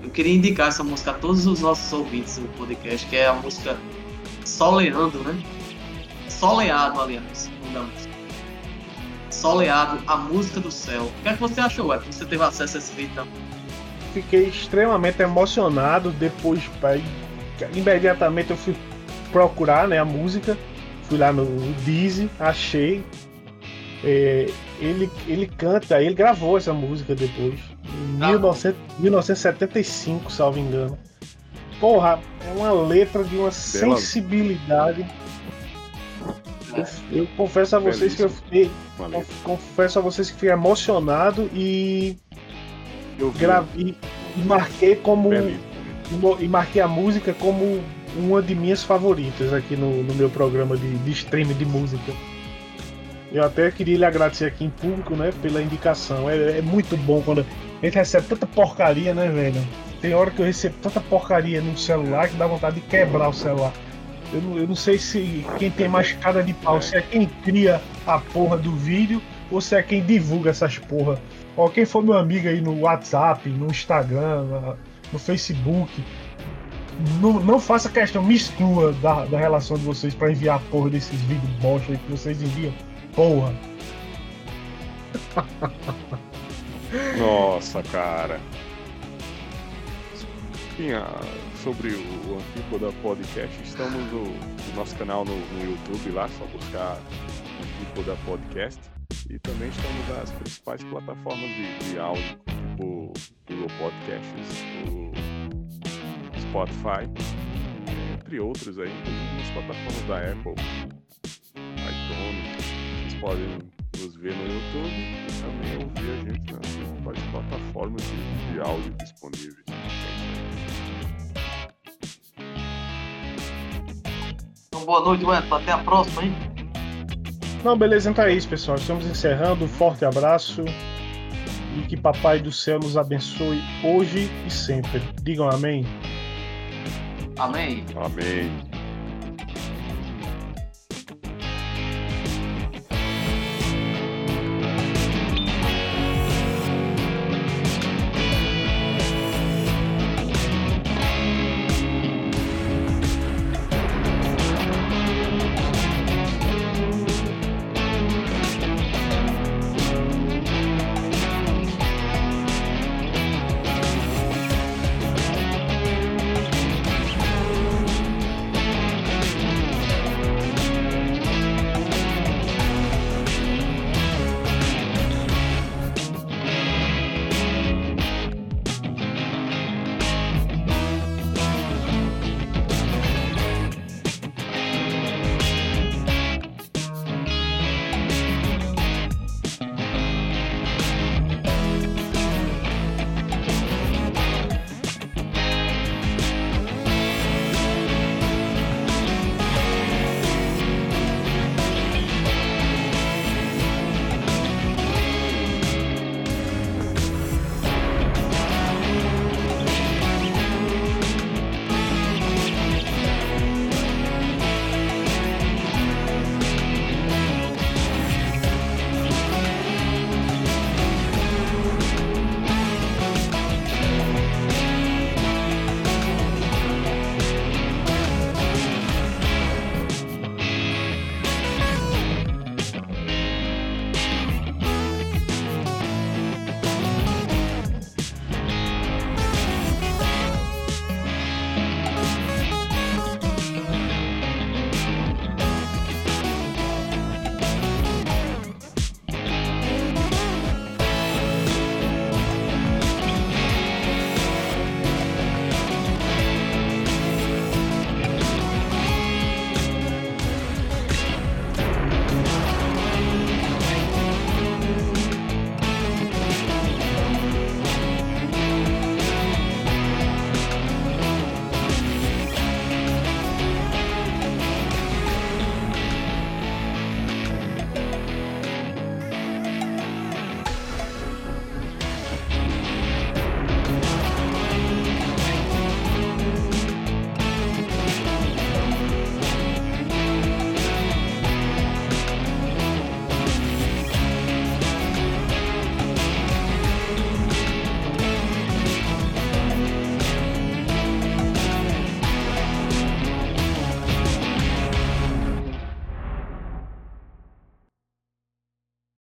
Eu queria indicar essa música a todos os nossos ouvintes do podcast, que é a música Soleando, né? Soleado, aliás, da música. Soleado, a música do céu. O que é que você achou, Ed? Você teve acesso a esse vídeo então? Fiquei extremamente emocionado depois, pai. Imediatamente eu fui procurar né, a música. Fui lá no Deezy, achei. É, ele, ele canta, ele gravou essa música depois. Em ah. 1900, 1975, salvo engano. Porra, é uma letra de uma Bela. sensibilidade Eu, eu confesso a vocês que eu fiquei. Confesso a vocês que fiquei emocionado e. Eu gravei e marquei como. E marquei a música como uma de minhas favoritas aqui no, no meu programa de, de stream de música. Eu até queria lhe agradecer aqui em público, né, pela indicação. É, é muito bom quando a gente recebe tanta porcaria, né, velho? Tem hora que eu recebo tanta porcaria no celular que dá vontade de quebrar o celular. Eu não, eu não sei se quem tem mais cara de pau, se é quem cria a porra do vídeo ou se é quem divulga essas porra. Ó, quem for meu amigo aí no WhatsApp, no Instagram, no Facebook, não, não faça questão, me exclua da, da relação de vocês para enviar a porra desses vídeos bosta aí que vocês enviam. Porra. Nossa, cara. Sobre o, Antípoda Podcast, estamos no, no nosso canal no, no, YouTube lá, só buscar Antípoda Podcast. E também estamos nas principais plataformas de, de áudio, tipo Google Podcasts, o Spotify, entre outros aí, nas plataformas da Apple, iTunes. Podem nos ver no YouTube e também ouvir a gente nas principais plataformas de, de áudio disponíveis. Então, boa noite, Wellington. Até a próxima, hein? Não, beleza, então é isso, pessoal. Estamos encerrando. Um forte abraço. E que Papai do Céu nos abençoe hoje e sempre. Digam amém. Amém. Amém.